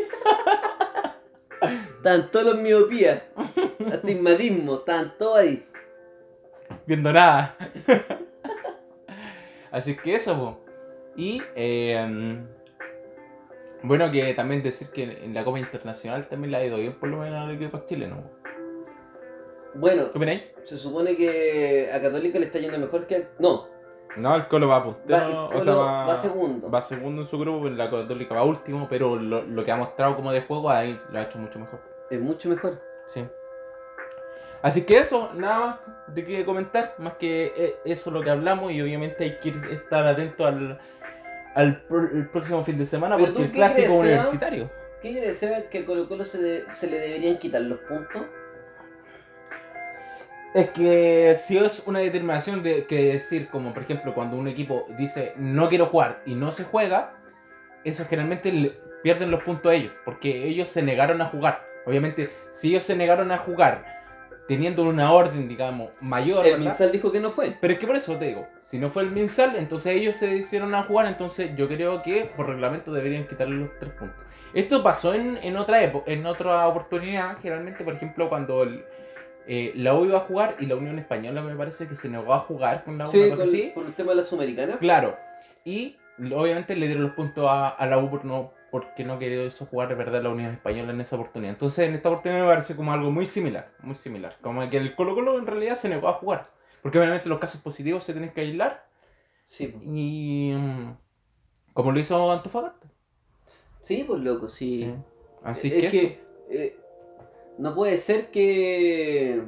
Están todos los miopías. Astigmatismo. Están todos ahí. viendo nada. Así que eso, po. Y eh, bueno, que también decir que en la Copa Internacional también le ha ido bien, por lo menos al equipo chileno. Bueno, ¿Qué se, se supone que a Católica le está yendo mejor que a... No, No, el Colo va va, puntero, el o sea, va, va segundo. va segundo en su grupo, en la Católica va último, pero lo, lo que ha mostrado como de juego ahí lo ha hecho mucho mejor. Es mucho mejor. Sí. Así que eso, nada más de qué comentar, más que eh, eso lo que hablamos y obviamente hay que estar atento al, al pr- próximo fin de semana Pero porque el clásico crees, Seba? universitario. ¿Qué quiere decir que a Colo Colo se, de- se le deberían quitar los puntos? Es que si es una determinación de que decir, como por ejemplo cuando un equipo dice no quiero jugar y no se juega, eso generalmente le pierden los puntos a ellos, porque ellos se negaron a jugar. Obviamente, si ellos se negaron a jugar teniendo una orden, digamos, mayor, El ¿verdad? Minsal dijo que no fue. Pero es que por eso te digo, si no fue el Minsal, entonces ellos se hicieron a jugar, entonces yo creo que por reglamento deberían quitarle los tres puntos. Esto pasó en, en otra época, en otra oportunidad, generalmente, por ejemplo, cuando el, eh, la U iba a jugar y la Unión Española me parece que se negó a jugar con la U, Sí, una cosa con- así. por el tema de la Sudamericana. Claro. Y obviamente le dieron los puntos a, a la U por no, porque no quería eso jugar de verdad la Unión Española en esa oportunidad. Entonces en esta oportunidad me parece como algo muy similar, muy similar. Como que el Colo Colo en realidad se negó a jugar. Porque obviamente los casos positivos se tienen que aislar. Sí. Y mm, como lo hizo Antofagasta. sí, pues loco, sí. Así es que, que eso. eh, no puede ser que...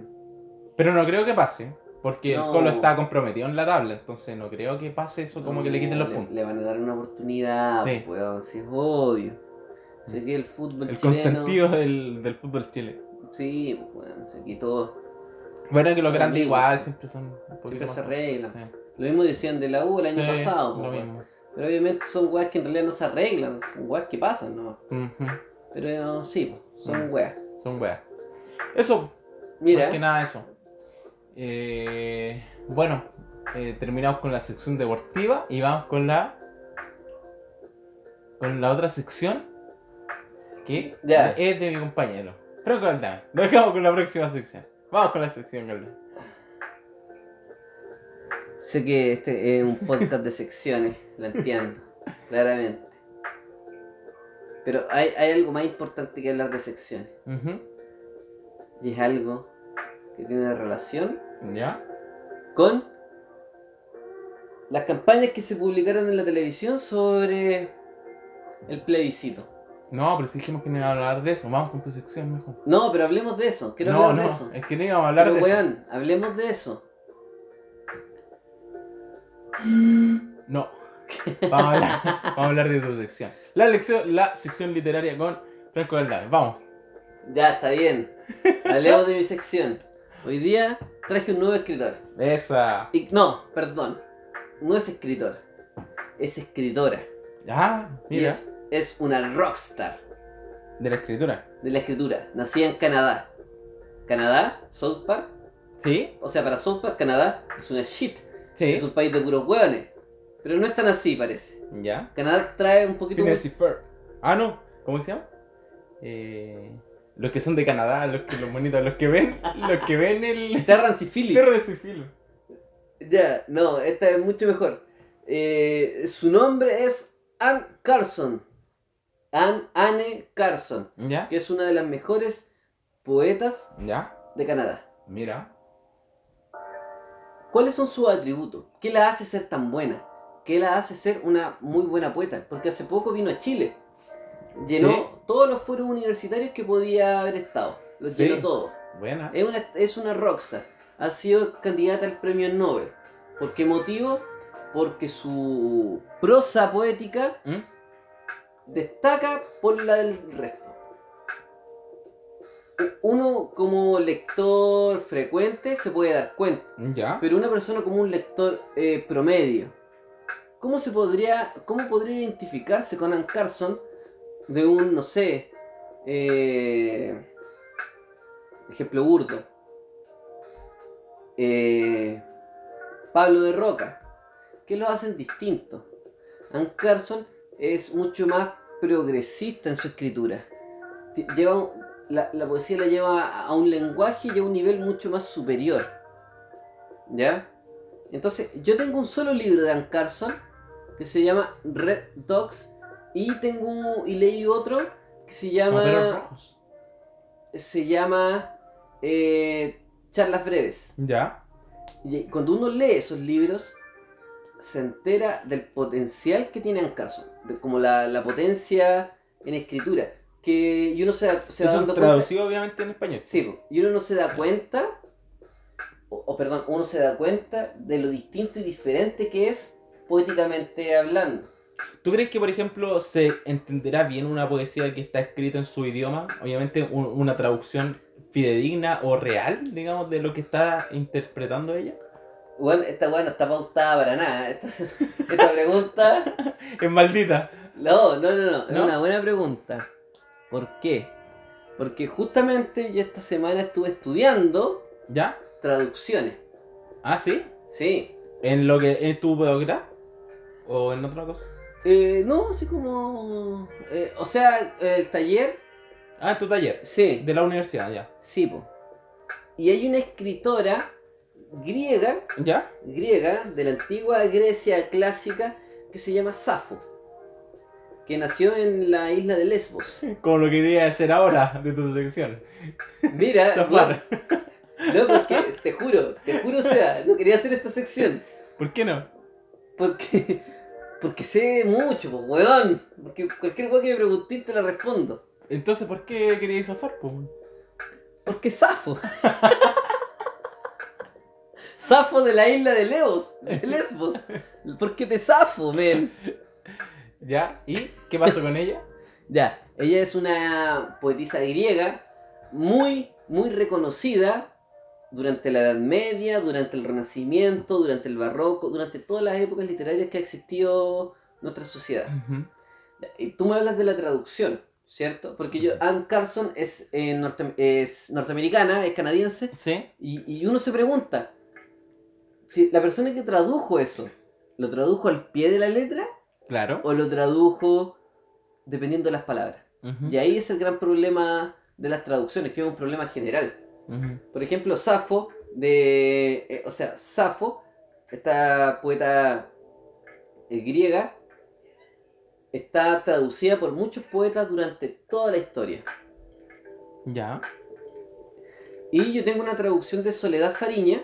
Pero no creo que pase. Porque No. el Colo está comprometido en la tabla. Entonces no creo que pase eso como que le quiten los le- puntos. Le van a dar una oportunidad, Sí. weón, si es obvio. Sé que el fútbol El chileno... consentido del, del fútbol chile. Sí, pues, weón, se quitó. Bueno, que los grandes igual siempre son Siempre se arreglan. Sí. Lo mismo decían de la U el año Sí, pasado, lo pues, weón. mismo. Pero obviamente son weas que en realidad no se arreglan, son weas que pasan, ¿no? Ujú, Pero sí, son weas. Son weas. Eso, Mira, más que nada eso. Eh, bueno, eh, terminamos con la sección deportiva y vamos con la. con la otra sección que Ya. es de mi compañero. Franco Aldame. Lo dejamos con la próxima sección. Vamos con la sección, Galdame. sé que este es un podcast de secciones, lo entiendo, claramente. Pero hay, hay algo más importante que hablar de secciones. Ujú, Y es algo que tiene relación ¿Ya? con las campañas que se publicaron en la televisión sobre el plebiscito. No, pero si dijimos que no iba a hablar de eso, vamos con tu sección mejor. No, pero hablemos de eso. Quiero no, hablar no, de eso. es que no íbamos a hablar Pero de eso. weón, hablemos de eso. No. Vamos a hablar, vamos a hablar de tu sección. La, lección, la sección literaria con Franco Aldave. Vamos. Ya, está bien. Hablemos de mi sección. Hoy día traje un nuevo escritor. Esa. Y, no, perdón. No es escritor. Es escritora. Ah, Y mira. es, es una rockstar De la escritura. de la escritura. Nacida en Canadá. Canadá, South Park. ¿Sí? O sea, para South Park, Canadá es una shit. Sí. Es un país de puros hueones. Pero no es tan así, parece. Ya. Canadá trae un poquito... Y Ferb. Ah, no. ¿Cómo se llama? Eh, los que son de Canadá, los que los monitos, los que ven, los que ven el Terrance y Phillips. perro de Sifilo. Ya, no, esta es mucho mejor. Eh, su nombre es Anne Carson. Anne, Anne Carson, ¿Ya? que es una de las mejores poetas ¿Ya? de Canadá. Mira. ¿Cuáles son sus atributos? ¿Qué la hace ser tan buena? ¿Qué la hace ser una muy buena poeta? Porque hace poco vino a Chile. Llenó Sí. todos los foros universitarios que podía haber estado. Los Sí. llenó todos. Buena. Es una, es una rockstar. Ha sido candidata al premio Nobel. ¿Por qué motivo? porque su prosa poética ¿Mm? destaca por la del resto. Uno como lector frecuente se puede dar cuenta, Ya. pero una persona como un lector eh, promedio, ¿cómo se podría, cómo podría identificarse con Ann Carson de un, no sé, eh, ejemplo burdo, eh, Pablo de Roca, que lo hacen distinto? Ann Carson es mucho más progresista en su escritura. Lleva la, la poesía la lleva a un lenguaje y a un nivel mucho más superior. ¿Ya? Entonces, yo tengo un solo libro de Ann Carson que se llama Red Dogs y tengo y leí otro que se llama rojos. se llama eh, Charlas breves. Ya. Y cuando uno lee esos libros, se entera del potencial que tiene Ann Carson, de como la, la potencia en escritura. Que, y uno se, da- se va dando cuenta. traducido obviamente en español. Sí, y uno no se da cuenta, o, o perdón, uno se da cuenta de lo distinto y diferente que es poéticamente hablando. ¿Tú crees que, por ejemplo, se entenderá bien una poesía que está escrita en su idioma? Obviamente, un- una traducción fidedigna o real, digamos, de lo que está interpretando ella. Bueno, esta weá no está pautada para nada. Esta, esta pregunta. Es maldita. No, no, no, no. Es ¿No? una buena pregunta. ¿Por qué? Porque justamente yo esta semana estuve estudiando ¿Ya? traducciones. Ah, sí. Sí. ¿En lo que en tu posgrado? ¿O en otra cosa? Eh, no, así como. eh, o sea, el taller. Ah, en tu taller. Sí. De la universidad, ya. Sí, po. Y hay una escritora griega, ¿Ya? griega, de la antigua Grecia clásica, que se llama Safo. Que nació en la isla de Lesbos. Como lo que quería hacer ahora de tu sección. Mira, Zafar. no, no, porque te juro, te juro, o sea, no quería hacer esta sección. ¿Por qué no? Porque, porque sé mucho, pues, weón. Porque cualquier weón que me preguntes te la respondo. Entonces, ¿por qué querías zafar, pues? Porque Safo. Safo de la isla de Leos, de Lesbos. Porque te Safo, men. ¿Ya? ¿Y qué pasó con ella? Ya, ella es una poetisa griega muy, muy reconocida durante la Edad Media, durante el Renacimiento, durante el Barroco, durante todas las épocas literarias que ha existido nuestra sociedad. Ya, Y tú me hablas de la traducción, ¿cierto? Porque yo, Anne Carson es, eh, norte- es norteamericana, es canadiense, ¿Sí? y, y uno se pregunta, si la persona que tradujo eso, ¿lo tradujo al pie de la letra Claro. o lo tradujo dependiendo de las palabras? Y ahí es el gran problema de las traducciones, que es un problema general. Por ejemplo, Safo, de, eh, o sea, Safo, esta poeta eh, griega, está traducida por muchos poetas durante toda la historia. Ya. Y yo tengo una traducción de Soledad Fariña,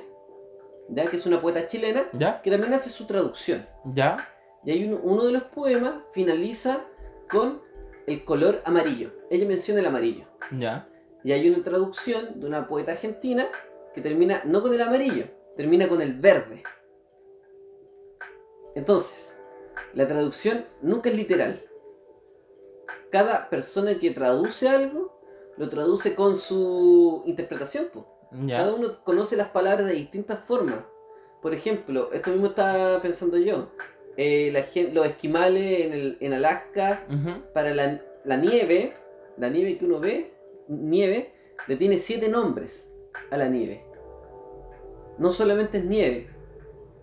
¿ya? que es una poeta chilena, ¿Ya? que también hace su traducción. ¿Ya? Y hay uno de los poemas finaliza con el color amarillo. Ella menciona el amarillo. ¿Ya? Y hay una traducción de una poeta argentina que termina no con el amarillo, termina con el verde. Entonces, la traducción nunca es literal. Cada persona que traduce algo, lo traduce con su interpretación. po. Cada uno conoce las palabras de distintas formas. Por ejemplo, esto mismo estaba pensando yo. Eh, la los esquimales en, el- en Alaska para la, la nieve, la nieve que uno ve, nieve, le tiene siete nombres a la nieve. No solamente es nieve,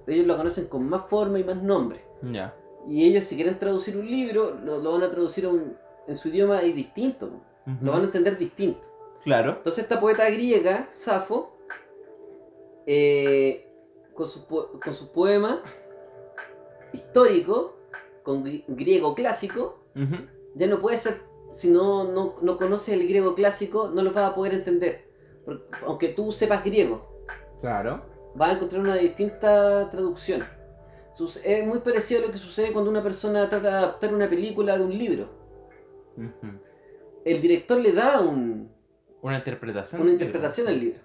ellos lo conocen con más forma y más nombres. Ya. Y ellos si quieren traducir un libro, lo, lo van a traducir a un- en su idioma y distinto, lo van a entender distinto. Claro. Entonces esta poeta griega, Safo, eh, con, su, con su poema histórico, con gri- griego clásico, ya no puede ser, si no, no, no conoces el griego clásico, no lo vas a poder entender. Porque- aunque tú sepas griego, Claro. vas a encontrar una distinta traducción. Es muy parecido a lo que sucede cuando una persona trata de adaptar una película de un libro. El director le da un- Una interpretación. una del interpretación al libro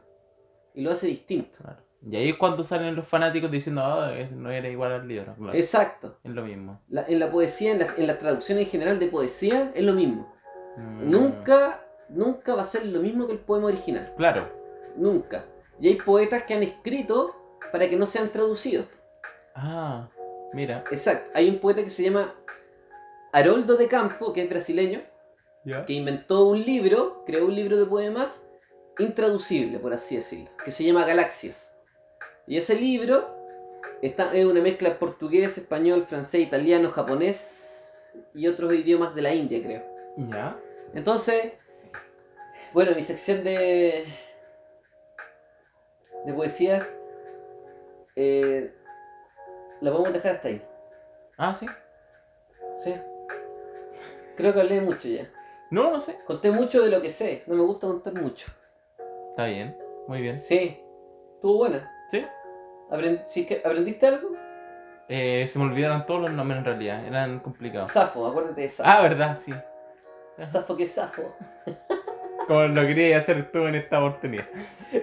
y lo hace distinto. Claro. Y ahí es cuando salen los fanáticos diciendo, "Ah, es- no era igual al libro. Claro, Exacto. es lo mismo. La- en la poesía, en, las- en las traducciones en general de poesía, es lo mismo. Mm, Nunca, nunca va a ser lo mismo que el poema original. Claro. Nunca. Y hay poetas que han escrito para que no sean traducidos. Ah, mira. Exacto. Hay un poeta que se llama Haroldo de Campo, que es brasileño, que inventó un libro, creó un libro de poemas intraducible, por así decirlo, que se llama Galaxias. Y ese libro está, es una mezcla de portugués, español, francés, italiano, japonés y otros idiomas de la India, creo. ¿Ya? Entonces, bueno, mi sección de, de poesía eh, la podemos dejar hasta ahí. Ah, sí. ¿Sí? Creo que hablé mucho ya. No, no sé. Conté mucho de lo que sé. No me gusta contar mucho. Está bien. Muy bien. Sí. Estuvo buena. ¿Sí? Apren- si es que ¿Aprendiste algo? Eh, se me olvidaron todos los nombres en realidad. Eran complicados. Safo, acuérdate de Safo. Ah, verdad, sí. Safo que es Safo. Como lo quería hacer tú en esta oportunidad.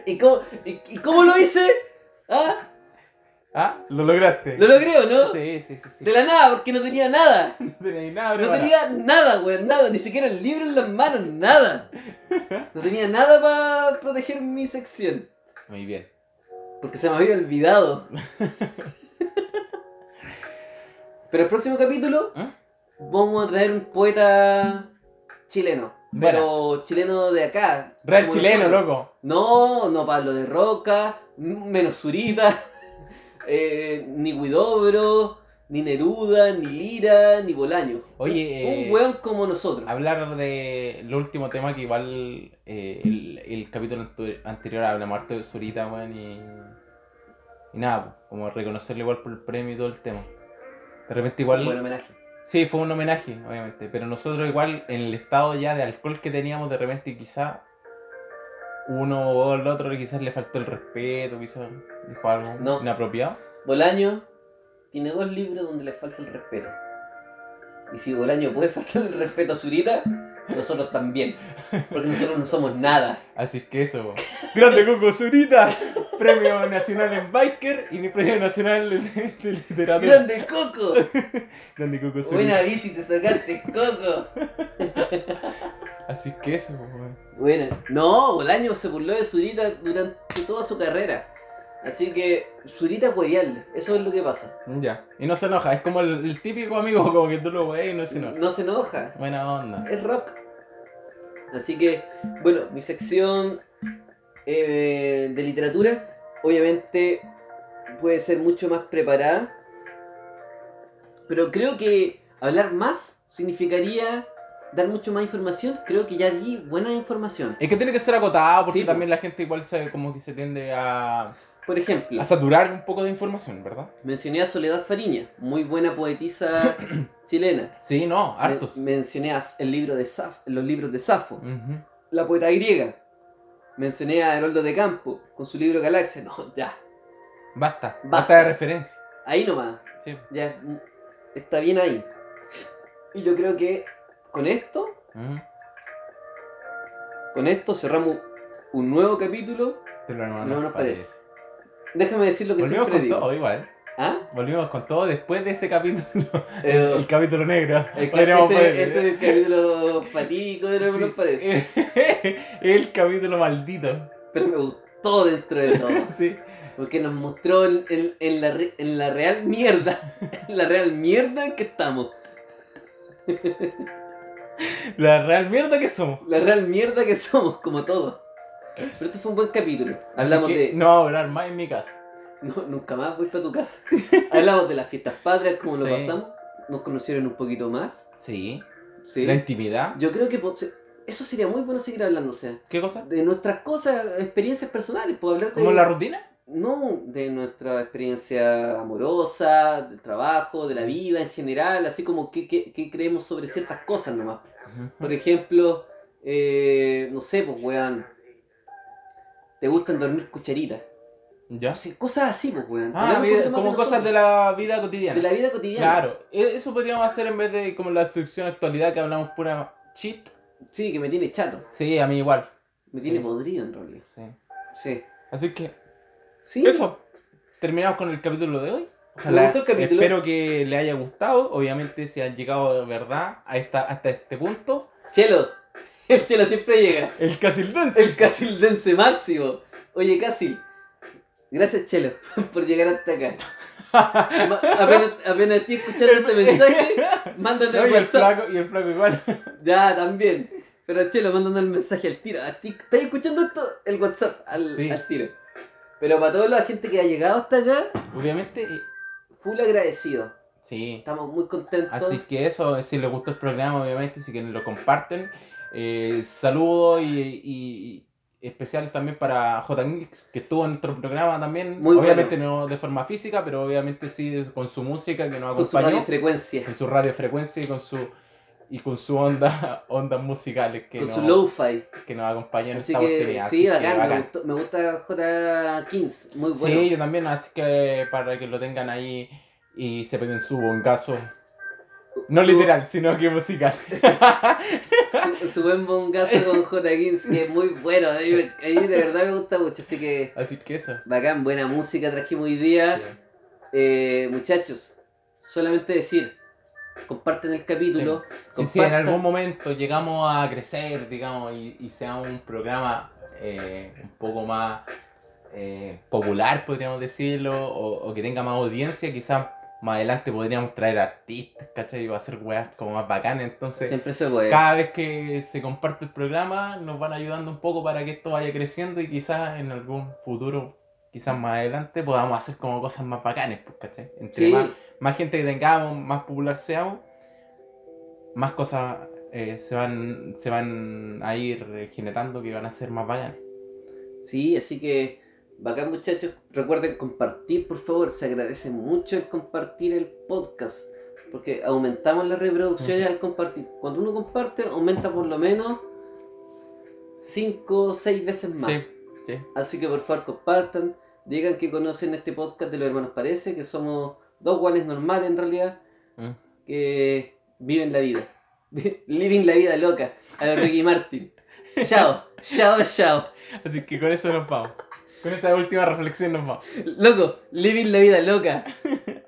¿Y cómo, y, y cómo lo hice? ¿Ah? Ah, lo lograste. ¿Lo logré o no? Sí, sí, sí. sí. De la nada, porque no tenía nada. No tenía nada No tenía nada, weón, nada, ni siquiera el libro en las manos, nada. No tenía nada para proteger mi sección, Muy bien. porque se me había olvidado. Pero el próximo capítulo ¿Eh? vamos a traer un poeta chileno, pero chileno de acá. Real chileno, nosotros. loco. No, no Pablo de Roca, menos Zurita, eh, ni Huidobro, ni Neruda, ni Lira, ni Bolaño. Oye, un, eh, weón como nosotros. Hablar de el último tema que igual eh, el, el capítulo anterior hablamos harto de Zurita, weón, y, y nada, como reconocerle igual por el premio y todo el tema. De repente igual... Un buen homenaje. Sí, fue un homenaje, obviamente, pero nosotros igual en el estado ya de alcohol que teníamos, de repente quizá uno o el otro quizás le faltó el respeto, quizás dijo algo No. inapropiado. Bolaño tiene dos libros donde le falta el respeto. Y si Bolaño puede faltar el respeto a Zurita, nosotros también. Porque nosotros no somos nada. Así que eso. Grande Coco Zurita, premio nacional en biker y mi premio nacional de literatura. ¡Grande Coco! Grande Coco Zurita. Buena bici te sacaste, Coco. Así que eso, weón. Buena. No, Bolaño se burló de Zurita durante toda su carrera. Así que Zurita es hueviarle. Eso es lo que pasa. Ya. Y no se enoja, es como el, el típico amigo, como que tú lo ves y no se enoja. No se enoja. Buena onda. es rock. Así que, bueno, mi sección eh, de literatura, obviamente, puede ser mucho más preparada. Pero creo que hablar más significaría dar mucho más información. Creo que ya di buena información. Es que tiene que ser acotado porque Sí, también la gente igual se, como que se tiende a, Por ejemplo, a saturar un poco de información, ¿verdad? mencioné a Soledad Fariña, muy buena poetisa chilena. Sí, no, hartos. Men- mencioné a- el libro de Saf- los libros de Safo. La poeta griega. Mencioné a Heroldo de Campo con su libro Galaxia. No, ya. Basta, basta, Basta. de referencia. Ahí nomás. Sí. Ya. Está bien ahí. Y yo creo que con esto, con esto cerramos un nuevo capítulo. Te lo No nos nos parece. parece. Déjame decir lo que Volvimos siempre con digo. todo igual. ¿Ah? Volvimos con todo después de ese capítulo. Eh, el capítulo negro. el ca- Podríamos ese, es el capítulo fatídico de lo que Sí. nos parece. el capítulo maldito. Pero me gustó dentro de todo. Sí. Porque nos mostró en, en- en la, re- en la real mierda. En la real mierda en que estamos. La real mierda que somos. La real mierda que somos, como todos. Pero este fue un buen capítulo. Hablamos de. No a durar más en mi casa. No, nunca más voy para tu casa. Hablamos de las fiestas patrias, cómo lo Sí. pasamos. Nos conocieron un poquito más. Sí. Sí. La intimidad. Yo creo que po- se- eso sería muy bueno seguir hablando, o sea, ¿Qué cosa? de nuestras cosas, experiencias personales. Puedo hablar de. ¿Como la rutina? No, de nuestra experiencia amorosa, del trabajo, de la vida en general, así como qué, qué- qué creemos sobre ciertas cosas nomás. Por ejemplo, eh, no sé, pues weón. ¿Te gustan dormir cucharitas? ¿Ya? Así, cosas así, pues weón. Ah, vida- como de cosas de la vida cotidiana. de la vida cotidiana. Claro, e- eso podríamos hacer en vez de como la sección actualidad que hablamos pura cheat. Sí, que me tiene chato. Sí, a mí igual. Me tiene podrido en realidad. Sí. Sí. Así que Sí. Eso. Terminamos con el capítulo de hoy. Capítulo. Espero que le haya gustado. Obviamente, si han llegado de verdad a esta, hasta este punto. Chelo. El Chelo siempre llega. El Casildense. El casildense máximo. Oye, Casil. Gracias, Chelo, por llegar hasta acá. Apenas, apenas estoy escuchando este mensaje, mándate No, el WhatsApp. flaco, y el flaco igual. Ya, también. Pero Chelo, mandando el mensaje al tiro. ¿A ti- ¿Estás escuchando esto? El WhatsApp al, Sí. al tiro. Pero para toda la gente que ha llegado hasta acá, Obviamente, full agradecido. sí. Estamos muy contentos. Así que eso, si les gustó el programa, obviamente, si quieren lo comparten. Eh, saludo y, y- y especial también para J. que estuvo en nuestro programa también. Muy obviamente no de forma física, pero obviamente sí con su música que nos con su acompañó. radiofrecuencia. con su radiofrecuencia y con su y con su onda ondas musicales que, Con nos, su lo-fi. que nos acompañan en Así esta que oportunidad. sí, Así bacán, Me, gustó- me gusta J. Kings. Muy bueno. Sí, yo también, así que para que lo tengan ahí y se peguen su bongazo. No Su- literal, sino que musical. Su, su buen bongazo con J. Kings, que es muy bueno. A mí, me- a mí de verdad me gusta mucho. Así que Así que eso. bacán, buena música trajimos hoy día. Eh, muchachos, solamente decir, comparten el capítulo. Si, si en algún momento llegamos a crecer, digamos, y, y seamos un programa eh, un poco más eh, popular, podríamos decirlo, o, o que tenga más audiencia, quizás más adelante podríamos traer artistas, ¿cachai? Y va a ser weas como más bacanas. Entonces, Siempre se puede. cada vez que se comparte el programa, nos van ayudando un poco para que esto vaya creciendo y quizás en algún futuro, quizás más adelante, podamos hacer como cosas más bacanas, pues, ¿cachai? Entre Sí, más, más gente que tengamos, más popular seamos, más cosas eh, se, van, se van a ir generando que van a ser más bacanas. sí, así que bacán muchachos. Recuerden compartir, por favor. Se agradece mucho el compartir el podcast. Porque aumentamos las reproducciones al compartir. Cuando uno comparte, aumenta por lo menos 5 o 6 veces más. Sí, sí. Así que por favor compartan, digan que conocen este podcast de los hermanos Parece, que somos dos guanes normales en realidad, Mm. que viven la vida. Living la vida loca, a Ricky Martin. Chao, chao, chao. Así que con eso nos vamos. Con esa última reflexión nos vamos. Loco, living la vida loca.